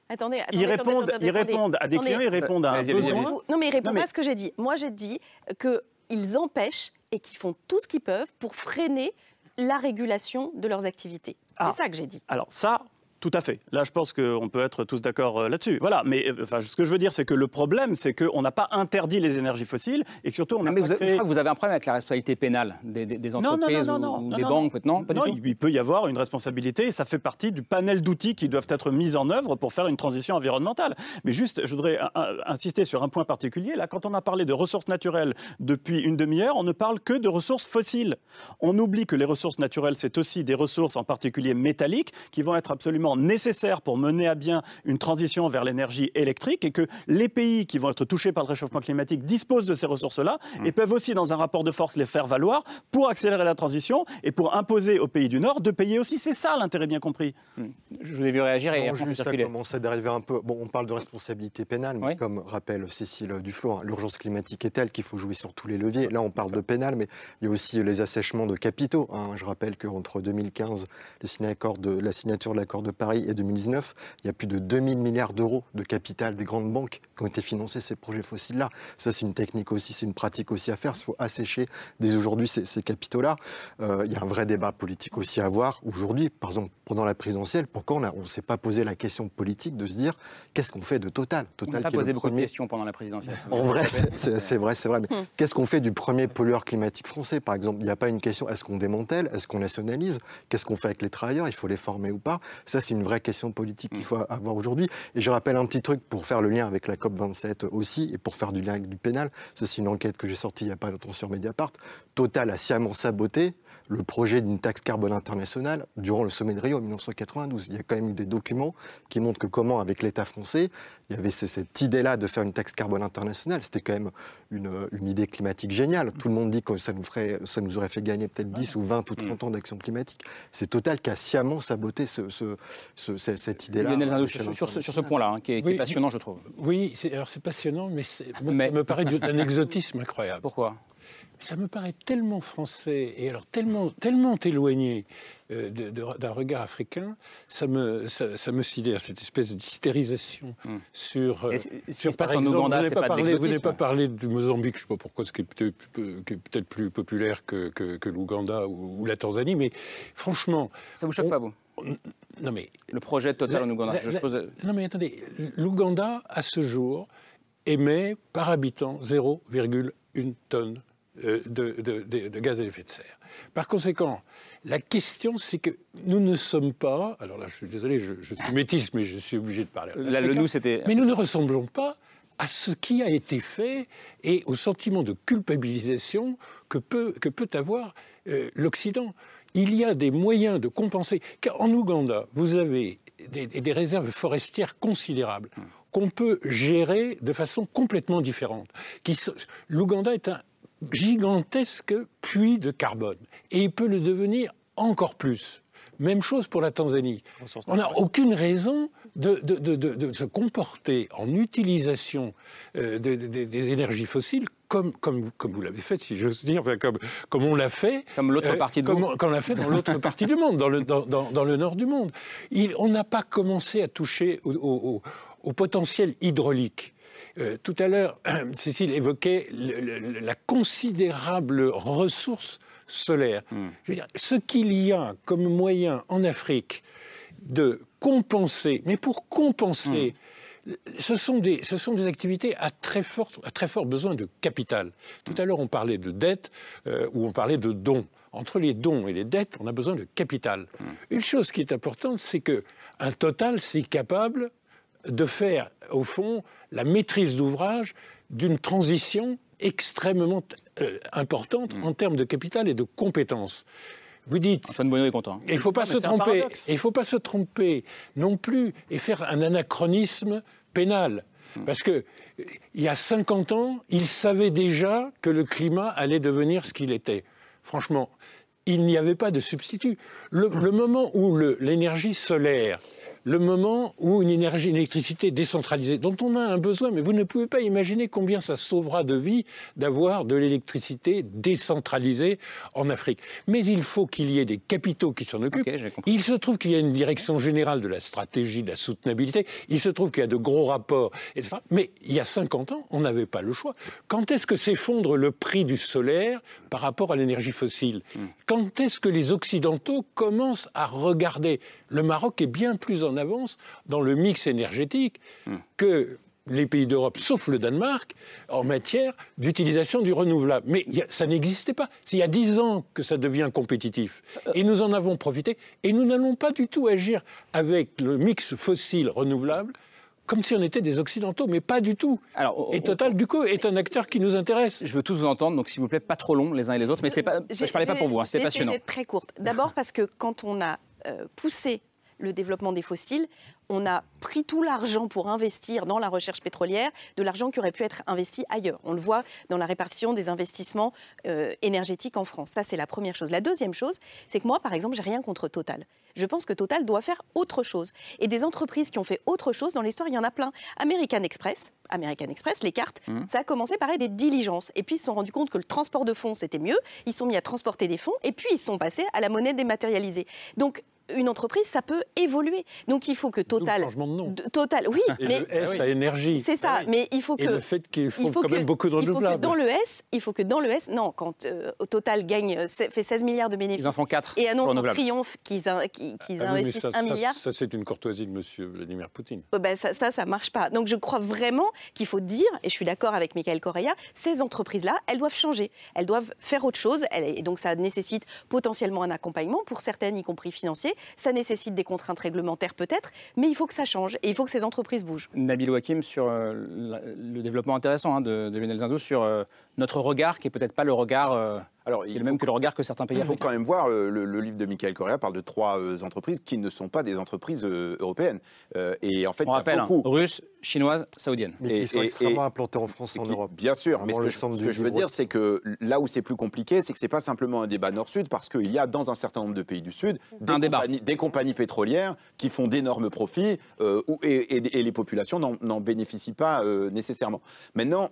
Attendez, Ils attendez, répondent- attendez, ils attendez. répondent à des clients, ils répondent à un besoin. Non, mais il répond Non, mais- pas à ce que j'ai dit. Moi, j'ai dit qu'ils empêchent et qu'ils font tout ce qu'ils peuvent pour freiner la régulation de leurs activités. Ah. C'est ça que j'ai dit. Alors ça, tout à fait. Là, je pense qu'on peut être tous d'accord euh, là-dessus. Voilà. Mais euh, enfin, ce que je veux dire, c'est que le problème, c'est qu'on n'a pas interdit les énergies fossiles et que surtout, on n'a pas vous avez- je créé- crois que vous avez un problème avec la responsabilité pénale des, des- des Non, non, entreprises non, non, ou, des banques, peut-être non, Non, il- peut y avoir une responsabilité et ça fait partie du panel d'outils qui doivent être mis en œuvre pour faire une transition environnementale. Mais juste, je voudrais insister sur un point particulier. Là, quand on a parlé de ressources naturelles depuis une demi-heure, on ne parle que de ressources fossiles. On oublie que les ressources naturelles, c'est aussi des ressources, en particulier métalliques, qui vont être absolument nécessaires pour mener à bien une transition vers l'énergie électrique et que les pays qui vont être touchés par le réchauffement climatique disposent de ces ressources-là et peuvent aussi, dans un rapport de force, les faire valoir pour accélérer la transition et pour imposer aux pays du Nord de payer aussi. C'est ça l'intérêt bien compris. Je vous ai vu réagir et Non, après, juste, ça circuler. commence à d'arriver un peu. Bon, on parle de responsabilité pénale, mais comme rappelle Cécile Duflo, hein, l'urgence climatique est telle qu'il faut jouer sur tous les leviers. Là, on parle de pénal, mais il y a aussi les assèchements de capitaux. hein. Je rappelle qu'entre 2015, les accords de, la signature de l'accord de Paris et 2019, il y a plus de 2000 milliards d'euros de capital des grandes banques qui ont été financés ces projets fossiles-là. Ça, c'est une technique aussi, c'est une pratique aussi à faire. Il faut assécher dès aujourd'hui ces, ces capitaux-là. Euh, il y a un vrai débat politique aussi à avoir aujourd'hui. Par exemple, pendant la présidentielle, pourquoi on ne s'est pas posé la question politique de se dire qu'est-ce qu'on fait de Total? On n'a pas posé beaucoup de premier- questions pendant la présidentielle. en vrai, c'est- c'est c'est vrai, c'est vrai. Mais qu'est-ce qu'on fait du premier pollueur climatique français, par exemple? Il n'y a pas une question est-ce qu'on démantèle? Est-ce qu'on nationalise? Qu'est-ce qu'on fait avec les travailleurs? Il faut les former ou pas? Ça, c'est une vraie question politique qu'il faut avoir aujourd'hui. Et je rappelle un petit truc pour faire le lien avec la COP27 aussi et pour faire du lien avec du pénal. C'est une enquête que j'ai sortie il n'y a pas longtemps sur Mediapart. Total a sciemment saboté le projet d'une taxe carbone internationale durant le sommet de Rio en 1992. Il y a quand même eu des documents qui montrent que comment, avec l'État français, il y avait ce- cette idée-là de faire une taxe carbone internationale. C'était quand même une, une idée climatique géniale. Tout le monde dit que ça nous, ferait, ça nous aurait fait gagner peut-être 10 ou 20 ou 30 ans d'action climatique. C'est Total qui a sciemment saboté ce- ce- ce- ce- cette idée-là. Lionel sur, sur ce, sur ce point-là, hein, qui, est, qui est Oui, passionnant, je trouve. Oui, alors c'est passionnant, mais, Mais- ça me paraît d'un exotisme incroyable. Pourquoi? Ça me paraît tellement français et alors tellement, tellement éloigné euh, d'un regard africain, ça me, ça, ça me sidère, cette espèce d'hystérisation sur, euh, Hmm. Sur, se passe par en exemple, Ouganda, vous n'avez pas, parlé, pas du Mozambique, je ne sais pas pourquoi, ce qui est peut-être peut-être plus populaire que, que, que l'Ouganda ou, ou la Tanzanie, mais franchement... Ça vous choque pas, vous? Non mais... Le projet Total en Ouganda. Je la- pose- Non mais attendez, l'Ouganda, à ce jour, émet par habitant 0,1 tonne euh, de, de- de- de gaz à effet de serre. Par conséquent, la question, c'est que nous ne sommes pas. Alors là, je suis désolé, je, je suis métisse, mais je suis obligé de parler. en Là, le africain. nous, c'était- Mais nous ne ressemblons pas à ce qui a été fait et au sentiment de culpabilisation que peut, que peut avoir euh, l'Occident. Il y a des moyens de compenser. Car en Ouganda, vous avez des, des réserves forestières considérables qu'on peut gérer de façon complètement différente. L'Ouganda est un gigantesque puits de carbone et il peut le devenir encore plus. Même chose pour la Tanzanie. On n'a aucune raison de, de- de- de- se comporter en utilisation euh, de- de- de- des énergies fossiles comme, comme, comme vous l'avez fait, si j'ose dire, enfin, comme, comme on l'a fait. Comme l'autre euh, partie comme, on- comme on l'a fait dans l'autre partie du monde, dans le, dans, dans- dans le nord du monde. Il- on n'a pas commencé à toucher au, au- au- au potentiel hydraulique. Euh, tout à l'heure, Cécile évoquait le- le- la considérable ressource solaire. Je veux dire, ce qu'il y a comme moyen en Afrique de compenser, mais pour compenser, ce, sont des, ce sont des activités à très, fort, à très fort besoin de capital. Tout à l'heure, on parlait de dette euh, ou on parlait de dons. Entre les dons et les dettes, on a besoin de capital. Une chose qui est importante, c'est que un total, c'est capable de faire, au fond, la maîtrise d'ouvrage d'une transition extrêmement euh, importante en termes de capital et de compétences. Vous dites. Antoine Bonneau est content. Il ne faut pas se tromper. il faut pas se tromper non plus et faire un anachronisme pénal. Parce que il y a 50 ans, il savait déjà que le climat allait devenir ce qu'il était. Franchement, il n'y avait pas de substitut. Le, le moment où l'énergie solaire, le moment où une énergie, une électricité décentralisée, dont on a un besoin, mais vous ne pouvez pas imaginer combien ça sauvera de vie d'avoir de l'électricité décentralisée en Afrique. Mais il faut qu'il y ait des capitaux qui s'en occupent. il se trouve qu'il y a une direction générale de la stratégie, de la soutenabilité. Il se trouve qu'il y a de gros rapports, etc. Mais il y a 50 ans, on n'avait pas le choix. Quand est-ce que s'effondre le prix du solaire par rapport à l'énergie fossile? Quand est-ce que les Occidentaux commencent à regarder? Le Maroc est bien plus en avance dans le mix énergétique que les pays d'Europe, sauf le Danemark, en matière d'utilisation du renouvelable. Mais a- ça n'existait pas. C'est il y a dix ans que ça devient compétitif. Et nous en avons profité. Et nous n'allons pas du tout agir avec le mix fossile renouvelable comme si on était des Occidentaux, mais pas du tout. et Total, du coup, est un acteur qui nous intéresse. Je veux tous vous entendre, donc s'il vous plaît, pas trop long les uns et les autres, mais c'est pas, je parlais pas pour vous, hein, c'était je vais essayer passionnant. très courte. D'abord parce que quand on a euh, poussé le développement des fossiles, on a pris tout l'argent pour investir dans la recherche pétrolière, de l'argent qui aurait pu être investi ailleurs. On le voit dans la répartition des investissements euh, énergétiques en France. Ça, c'est la première chose. La deuxième chose, c'est que moi, par exemple, j'ai rien contre Total. Je pense que Total doit faire autre chose. Et des entreprises qui ont fait autre chose, dans l'histoire, il y en a plein. American Express, American Express, les cartes, ça a commencé par être des diligences. Et puis, ils se sont rendus compte que le transport de fonds, c'était mieux. Ils sont mis à transporter des fonds. Et puis, ils sont passés à la monnaie dématérialisée. Donc, une entreprise, ça peut évoluer. Donc, il faut que Total. changement de nom. Total, oui. Et mais le S à énergie. C'est ça. Ah oui. Mais il faut que. Et le fait qu'il faut, il faut quand que- même beaucoup de il faut que renouvelables. dans le S, il faut que dans le S, non, quand euh, Total gagne, euh, fait 16 milliards de bénéfices. Ils en font quatre Et annonce en renouvelables. triomphe qu'ils qu'ils- qu'ils Ah investissent ça, un ça- milliard. Ça, c'est une courtoisie de M. Vladimir Poutine. Euh, ben, ça, ça, ça marche pas. Donc, je crois vraiment qu'il faut dire, et je suis d'accord avec Michael Correa, ces entreprises-là, elles doivent changer. Elles doivent faire autre chose. Elles- et donc, ça nécessite potentiellement un accompagnement pour certaines, y compris financier. Ça nécessite des contraintes réglementaires peut-être, mais il faut que ça change et il faut que ces entreprises bougent. Nabil Wakim sur euh, le développement intéressant hein, de, de Lionel Zinzo sur euh, notre regard, qui est peut-être pas le regard, euh, Alors, qui est il le même faut que le regard que certains pays Il faut africains. quand même voir, euh, le, le livre de Michael Correa parle de trois euh, entreprises qui ne sont pas des entreprises euh, européennes. Euh, et en fait, On il y a rappelle, hein, beaucoup. russe, chinoise, saoudienne. Mais qui sont extrêmement implantés en France et en qui- Europe. Bien sûr, mais ce que, je, ce que veux dire, c'est que là où c'est plus compliqué, c'est que c'est pas simplement un débat nord-sud, parce qu'il y a dans un certain nombre de pays du Sud des, compagnies, des compagnies pétrolières qui font d'énormes profits euh, où- et, et- et les populations n'en n'en bénéficient pas euh, nécessairement. Maintenant,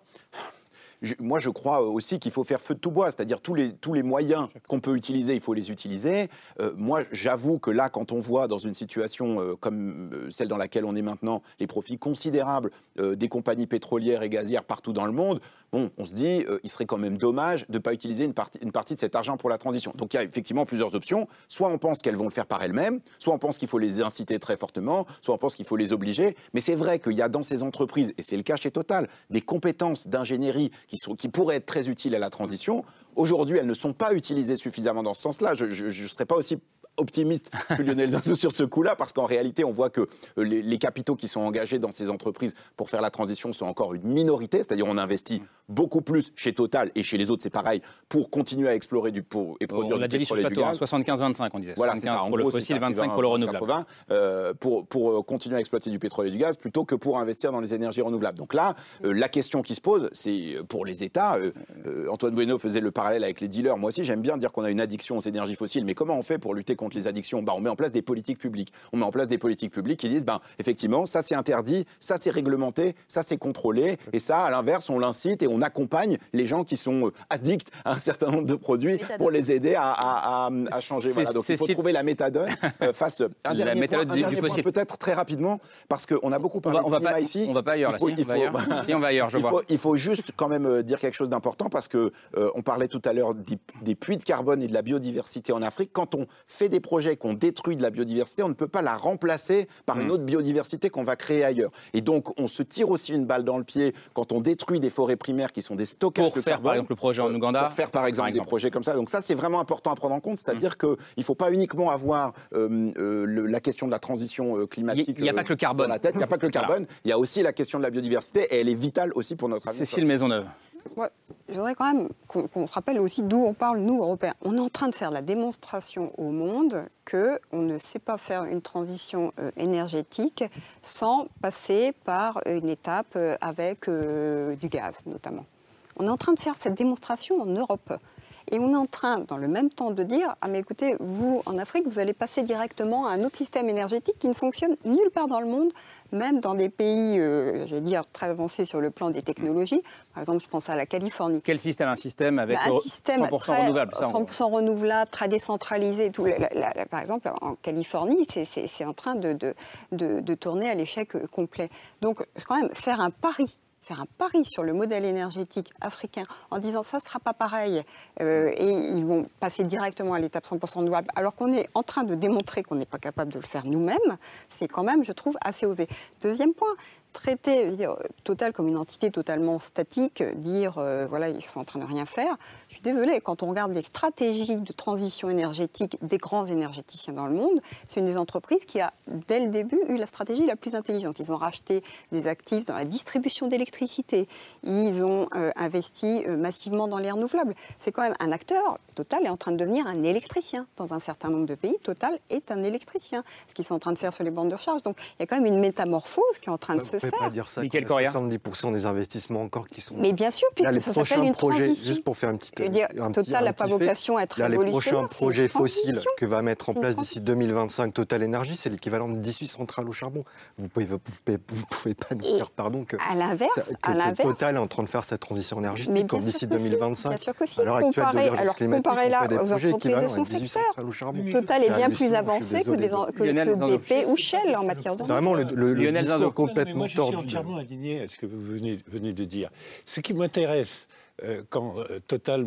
je- moi, je crois aussi qu'il faut faire feu de tout bois, c'est-à-dire tous les, tous les moyens qu'on peut utiliser, il faut les utiliser. Euh, moi, j'avoue que là, quand on voit dans une situation euh, comme euh, celle dans laquelle on est maintenant, les profits considérables euh, des compagnies pétrolières et gazières partout dans le monde, bon, on se dit, euh, il serait quand même dommage de ne pas utiliser une partie, une partie de cet argent pour la transition. Donc il y a effectivement plusieurs options. Soit on pense qu'elles vont le faire par elles-mêmes, soit on pense qu'il faut les inciter très fortement, soit on pense qu'il faut les obliger. Mais c'est vrai qu'il y a dans ces entreprises, et c'est le cas chez Total, des compétences d'ingénierie qui, qui pourraient être très utiles à la transition. Aujourd'hui, elles ne sont pas utilisées suffisamment dans ce sens-là. Je ne serais pas aussi optimiste que Lionel Zinsou sur ce coup-là, parce qu'en réalité, on voit que euh, les, les capitaux qui sont engagés dans ces entreprises pour faire la transition sont encore une minorité, c'est-à-dire on investit beaucoup plus chez Total et chez les autres, c'est pareil, pour continuer à explorer du, pour, et produire On du pétrole le et du hein, gaz. 75-25, on disait. Voilà, c'est 75 ça. En pour gros, le fossile, ça, c'est 25 pour le 20, renouvelable. 80, euh, pour, pour euh, continuer à exploiter du pétrole et du gaz plutôt que pour investir dans les énergies renouvelables. Donc là, euh, la question qui se pose, c'est pour les États. euh, Antoine Bueno faisait le parallèle avec les dealers. Moi aussi, j'aime bien dire qu'on a une addiction aux énergies fossiles. Mais comment on fait pour lutter contre les addictions bah, On met en place des politiques publiques. On met en place des politiques publiques qui disent, ben, effectivement, ça c'est interdit, ça c'est réglementé, ça c'est contrôlé. Et ça, à l'inverse, on l'incite et on accompagne les gens qui sont euh, addicts à un certain nombre de produits pour les aider à, à- à- à changer. Voilà. Donc il faut trouver la méthadone euh, face. Un La dernier méthadone point, du- un du dernier point peut-être très rapidement, parce qu'on a beaucoup On parlé va, on va de climat pas, ici. on va pas ailleurs, là. Il faut- si, il on va ailleurs. Si, on va ailleurs, je il vois. faut, il faut juste quand même euh, dire quelque chose d'important parce que euh, on parlait tout à l'heure des, des puits de carbone et de la biodiversité en Afrique. Quand on fait des projets qu'on détruit de la biodiversité, on ne peut pas la remplacer par une autre biodiversité qu'on va créer ailleurs. Et donc on se tire aussi une balle dans le pied quand on détruit des forêts primaires qui sont des stockages Pour de faire, carbone. par exemple, le projet en Euh, Ouganda. Pour faire par exemple, Par exemple. des projets comme ça. Donc ça c'est vraiment important à prendre en compte, c'est-à-dire qu'il ne faut pas uniquement avoir euh, euh, le- la question de la transition euh, climatique. Il y a pas que le carbone. dans la tête. Il n'y a pas que le carbone. Il y a aussi la question de la biodiversité et elle est vitale aussi pour notre avenir. Cécile Maisonneuve. Je voudrais quand même qu'on se rappelle aussi d'où on parle, nous, Européens. On est en train de faire la démonstration au monde qu'on ne sait pas faire une transition euh, énergétique sans passer par une étape euh, avec euh, du gaz, notamment. On est en train de faire cette démonstration en Europe. Et on est en train, dans le même temps, de dire Ah, mais écoutez, vous, en Afrique, vous allez passer directement à un autre système énergétique qui ne fonctionne nulle part dans le monde, même dans des pays, euh, je vais dire, très avancés sur le plan des technologies. Par exemple, je pense à la Californie. Quel système? Un système avec Bah, un système 100% très- renouvelable. ça, on- 100% renouvelable, très décentralisé. Tout. La- la- la- par exemple, en Californie, c'est- en train de, de, de- de tourner à l'échec euh, complet. Donc, quand même, faire un pari faire un pari sur le modèle énergétique africain en disant ça ne sera pas pareil euh, et ils vont passer directement à l'étape 100% renouvelable alors qu'on est en train de démontrer qu'on n'est pas capable de le faire nous-mêmes, c'est quand même, je trouve, assez osé. Deuxième point, traiter dire, Total comme une entité totalement statique, dire euh, voilà, ils sont en train de rien faire. Je suis désolée, quand on regarde les stratégies de transition énergétique des grands énergéticiens dans le monde, c'est une des entreprises qui a, dès le début, eu la stratégie la plus intelligente. Ils ont racheté des actifs dans la distribution d'électricité, ils ont euh, investi euh, massivement dans les renouvelables. C'est quand même un acteur, Total est en train de devenir un électricien. Dans un certain nombre de pays, Total est un électricien, ce qu'ils sont en train de faire sur les bandes de recharge. Donc il y a quand même une métamorphose qui est en train de Vous se faire. pas dire ça. Michael quand il y a Correa. 70% des investissements encore qui sont. Mais bien sûr, puisque les ça s'appelle une projets, transition. juste pour faire un petit. Je veux dire, un Total n'a pas vocation à être Il y a les prochains projets fossiles que va mettre en place d'ici 2025 Total Énergie, c'est l'équivalent de 18 centrales au charbon. Vous pouvez, vous pouvez, vous pouvez pas nous dire, pardon, que, à l'inverse, ça- que- à que l'inverse- Total est en train de faire sa transition énergétique d'ici que si, 2025. bien sûr que si. Comparé- alors, on là aux entreprises de son à 18 secteur. centrales au charbon. Total est bien plus avancé que, des, de- que. BP ou Shell en matière de C'est vraiment le, le- le Lionel discours complètement moi, je suis tordu. entièrement indigné à ce que vous venez, de dire. Ce qui m'intéresse quand euh, Total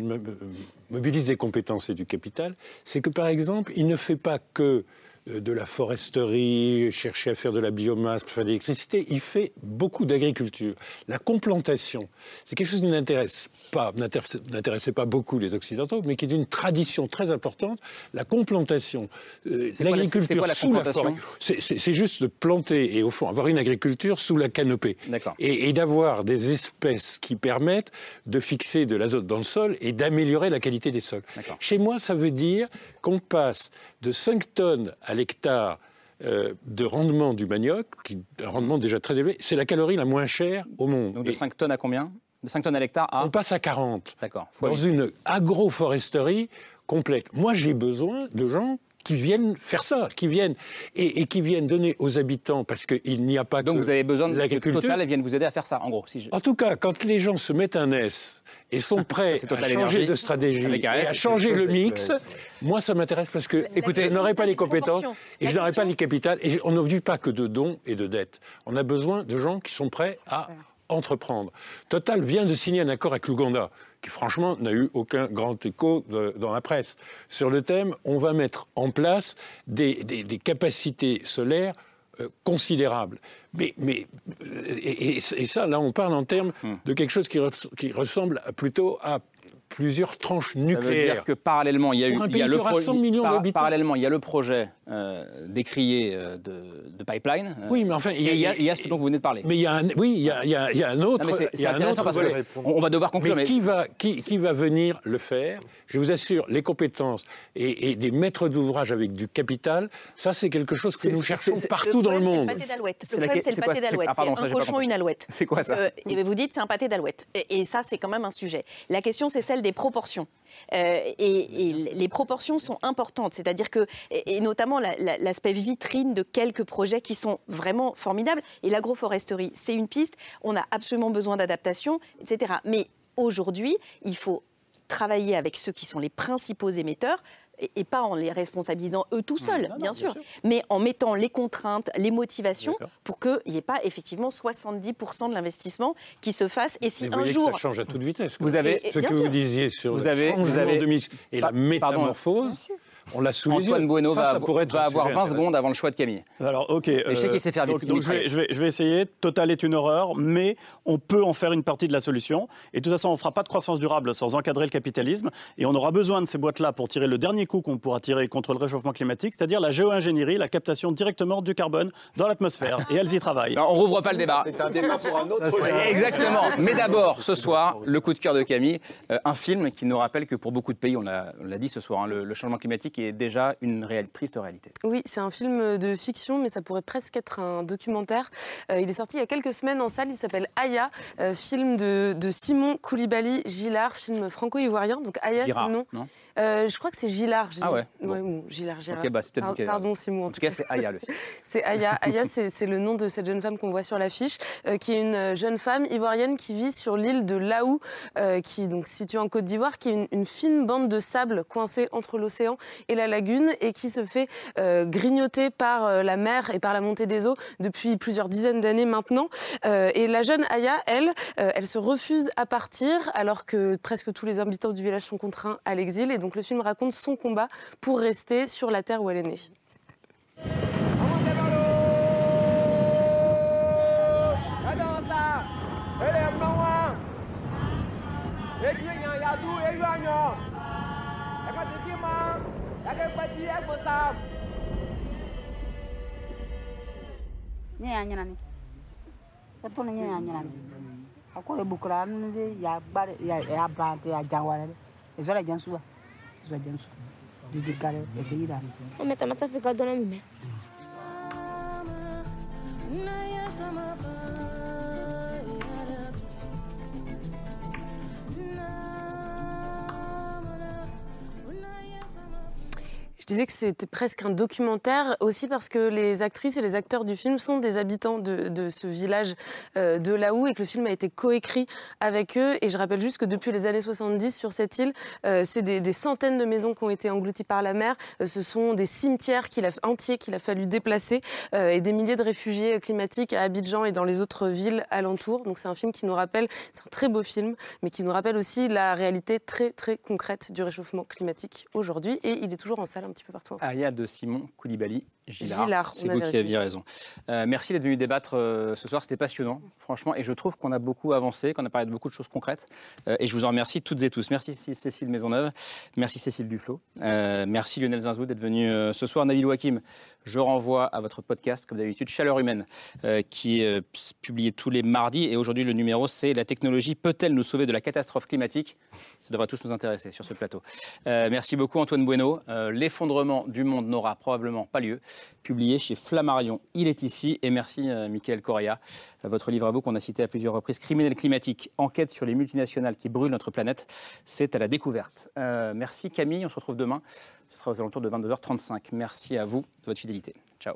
mobilise des compétences et du capital, c'est que par exemple, il ne fait pas que euh, de la foresterie, chercher à faire de la biomasse, faire de l'électricité, il fait beaucoup d'agriculture. La complantation, c'est quelque chose qui n'intéresse pas, n'intéressait pas beaucoup les Occidentaux, mais qui est d'une tradition très importante. La complantation, euh, l'agriculture la sous la forêt, c'est- juste de planter et au fond avoir une agriculture sous la canopée. Et, et d'avoir des espèces qui permettent de fixer de l'azote dans le sol et d'améliorer la qualité des sols. Chez moi, ça veut dire qu'on passe de 5 tonnes à l'hectare euh, de rendement du manioc, qui un rendement déjà très élevé, c'est la calorie la moins chère au monde. Donc de Et 5 tonnes à combien? De 5 tonnes à l'hectare à on passe à 40 D'accord. dans une agroforesterie complète. Moi, j'ai besoin de gens qui viennent faire ça, qui viennent et, et qui viennent donner aux habitants, parce qu'il n'y a pas Donc que vous avez besoin de l'agriculture. Total vienne vous aider à faire ça, en gros. Si je- En tout cas, quand les gens se mettent un S et sont prêts à changer Énergie, de stratégie et à changer le mix, moi ça m'intéresse parce que, écoutez, je n'aurai pas les compétences et je n'aurai pas les capitales. Et on ne vit pas que de dons et de dettes. On a besoin de gens qui sont prêts à entreprendre. Total vient de signer un accord avec l'Ouganda qui franchement n'a eu aucun grand écho de- dans la presse. Sur le thème, on va mettre en place des, des- des capacités solaires euh, considérables. Mais, mais et, et- et ça, là, on parle en termes Hmm. de quelque chose qui ressemble plutôt à plusieurs tranches Ça veut nucléaires. dire que parallèlement, il y a, eu, un il y a le qui aura pro- 100 millions par- d'habitants. Parallèlement, il y a le projet euh, décrié euh, de, de pipeline. euh, Oui, mais enfin, il y, a, il y a ce dont vous venez de parler. Mais il y a un, oui, il y a, il y a- il y a un autre. Non, mais c'est- il y c'est a un intéressant autre parce que volet. on- on va devoir conclure, mais- qui va, qui, qui va venir le faire Je vous assure, les compétences et, et des maîtres d'ouvrage avec du capital, ça c'est quelque chose que C'est- nous cherchons c'est- partout dans le monde. C'est le pâté d'alouette. C'est problème, le pâté d'alouette. ah, un cochon, une alouette. C'est quoi ça Euh, Vous dites c'est un pâté d'alouette. Et, et ça, c'est quand même un sujet. La question, c'est celle des proportions. Euh, et, les proportions sont importantes. C'est-à-dire que, et, notamment la- la- l'aspect vitrine de quelques projets qui sont vraiment formidables. Et l'agroforesterie, c'est une piste. On a absolument besoin d'adaptation, etc. Mais aujourd'hui, il faut travailler avec ceux qui sont les principaux émetteurs et, et pas en les responsabilisant eux tout seuls, non, bien, sûr, sûr. mais en mettant les contraintes, les motivations pour qu'il n'y ait pas effectivement 70% de l'investissement qui se fasse. Et si Mais vous un voyez jour... que ça change à toute vitesse. Vous avez- ce que sûr. vous disiez sur Vous le avez- vous avez- et la pardon. On l'a sous les yeux. Antoine Bueno Ça, va, ça pourrait être va avoir sujet 20 intéressant. secondes avant le choix de Camille. Alors, ok. Je sais euh, qu'il s'est servi donc, de donc je, vais, je, vais, je vais essayer. Total est une horreur, mais on peut en faire une partie de la solution. Et de toute façon, on ne fera pas de croissance durable sans encadrer le capitalisme. Et on aura besoin de ces boîtes-là pour tirer le dernier coup qu'on pourra tirer contre le réchauffement climatique, c'est-à-dire la géo-ingénierie, la captation directement du carbone dans l'atmosphère. Et elles y travaillent. Alors, on rouvre pas le débat. C'est un débat pour un autre. Exactement. Mais d'abord, ce soir, le coup de cœur de Camille, euh, un film qui nous rappelle que pour beaucoup de pays, on l'a on l'a dit ce soir, hein, le, le changement climatique est déjà une réelle, triste réalité. Oui, c'est un film de fiction, mais ça pourrait presque être un documentaire. Euh, il est sorti il y a quelques semaines en salle. Il s'appelle Aya, euh, film de, de Simon Koulibaly Gillard, film franco-ivoirien. Donc Aya, c'est le nom. non? Euh, je crois que c'est Gillard. Ah ouais, bon, Gillard, Gillard. Bah, Par- avez Pardon. Simon. En tout cas, c'est Aya le film. C'est Aya. Aya, c'est le nom de cette jeune femme qu'on voit sur l'affiche, qui est une jeune femme ivoirienne qui vit sur l'île de Laou, qui est donc située en Côte d'Ivoire, qui est une, une fine bande de sable coincée entre l'océan et la lagune et qui se fait euh, grignoter par euh, la mer et par la montée des eaux depuis plusieurs dizaines d'années maintenant. Euh, et la jeune Aya, elle, euh, elle se refuse à partir alors que presque tous les habitants du village sont contraints à l'exil. Et donc le film raconte son combat pour rester sur la terre où elle est née. Akapajia kwa sababu. Nyanyi nani? Eto nyanyi nyanya Aku Akole ya bare ya ya bante ya jawale. Ezola jansuwa. Ezola jansuwa. Dijikale eseira. Ameta masafika dona mime. Ya disais que c'était presque un documentaire aussi parce que les actrices et les acteurs du film sont des habitants de, ce village euh, de Laou et que le film a été coécrit avec eux. Et je rappelle juste que depuis les années 70 sur cette île, euh, c'est des, des centaines de maisons qui ont été englouties par la mer. Euh, ce sont des cimetières qu'il a, entiers qu'il a fallu déplacer euh, et des milliers de réfugiés climatiques à Abidjan et dans les autres villes alentours. Donc c'est un film qui nous rappelle, c'est un très beau film, mais qui nous rappelle aussi la réalité très très concrète du réchauffement climatique aujourd'hui. Et il est toujours en salle un petit peu partout. en France. Aya de Simon Koulibaly. Gillard, Gillard, c'est vous qui aviez raison. Euh, merci d'être venu débattre euh, ce soir, c'était passionnant, franchement, et je trouve qu'on a beaucoup avancé, qu'on a parlé de beaucoup de choses concrètes, euh, et je vous en remercie toutes et tous. Merci Cécile Maisonneuve, merci Cécile Duflo, merci Lionel Zinzou d'être venu ce soir. Nabil Wakim, je renvoie à votre podcast, comme d'habitude, Chaleur Humaine, qui est publié tous les mardis, et aujourd'hui le numéro c'est La technologie peut-elle nous sauver de la catastrophe climatique? Ça devrait tous nous intéresser sur ce plateau. Merci beaucoup Antoine Bueno. L'effondrement du monde n'aura probablement pas lieu, publié chez Flammarion. Il est ici. Et merci euh, Michael Correa. Euh, Votre livre à vous qu'on a cité à plusieurs reprises, Criminel climatique, enquête sur les multinationales qui brûlent notre planète, c'est à la découverte. Euh, merci Camille, on se retrouve demain. Ce sera aux alentours de 22h35. Merci à vous de votre fidélité. Ciao.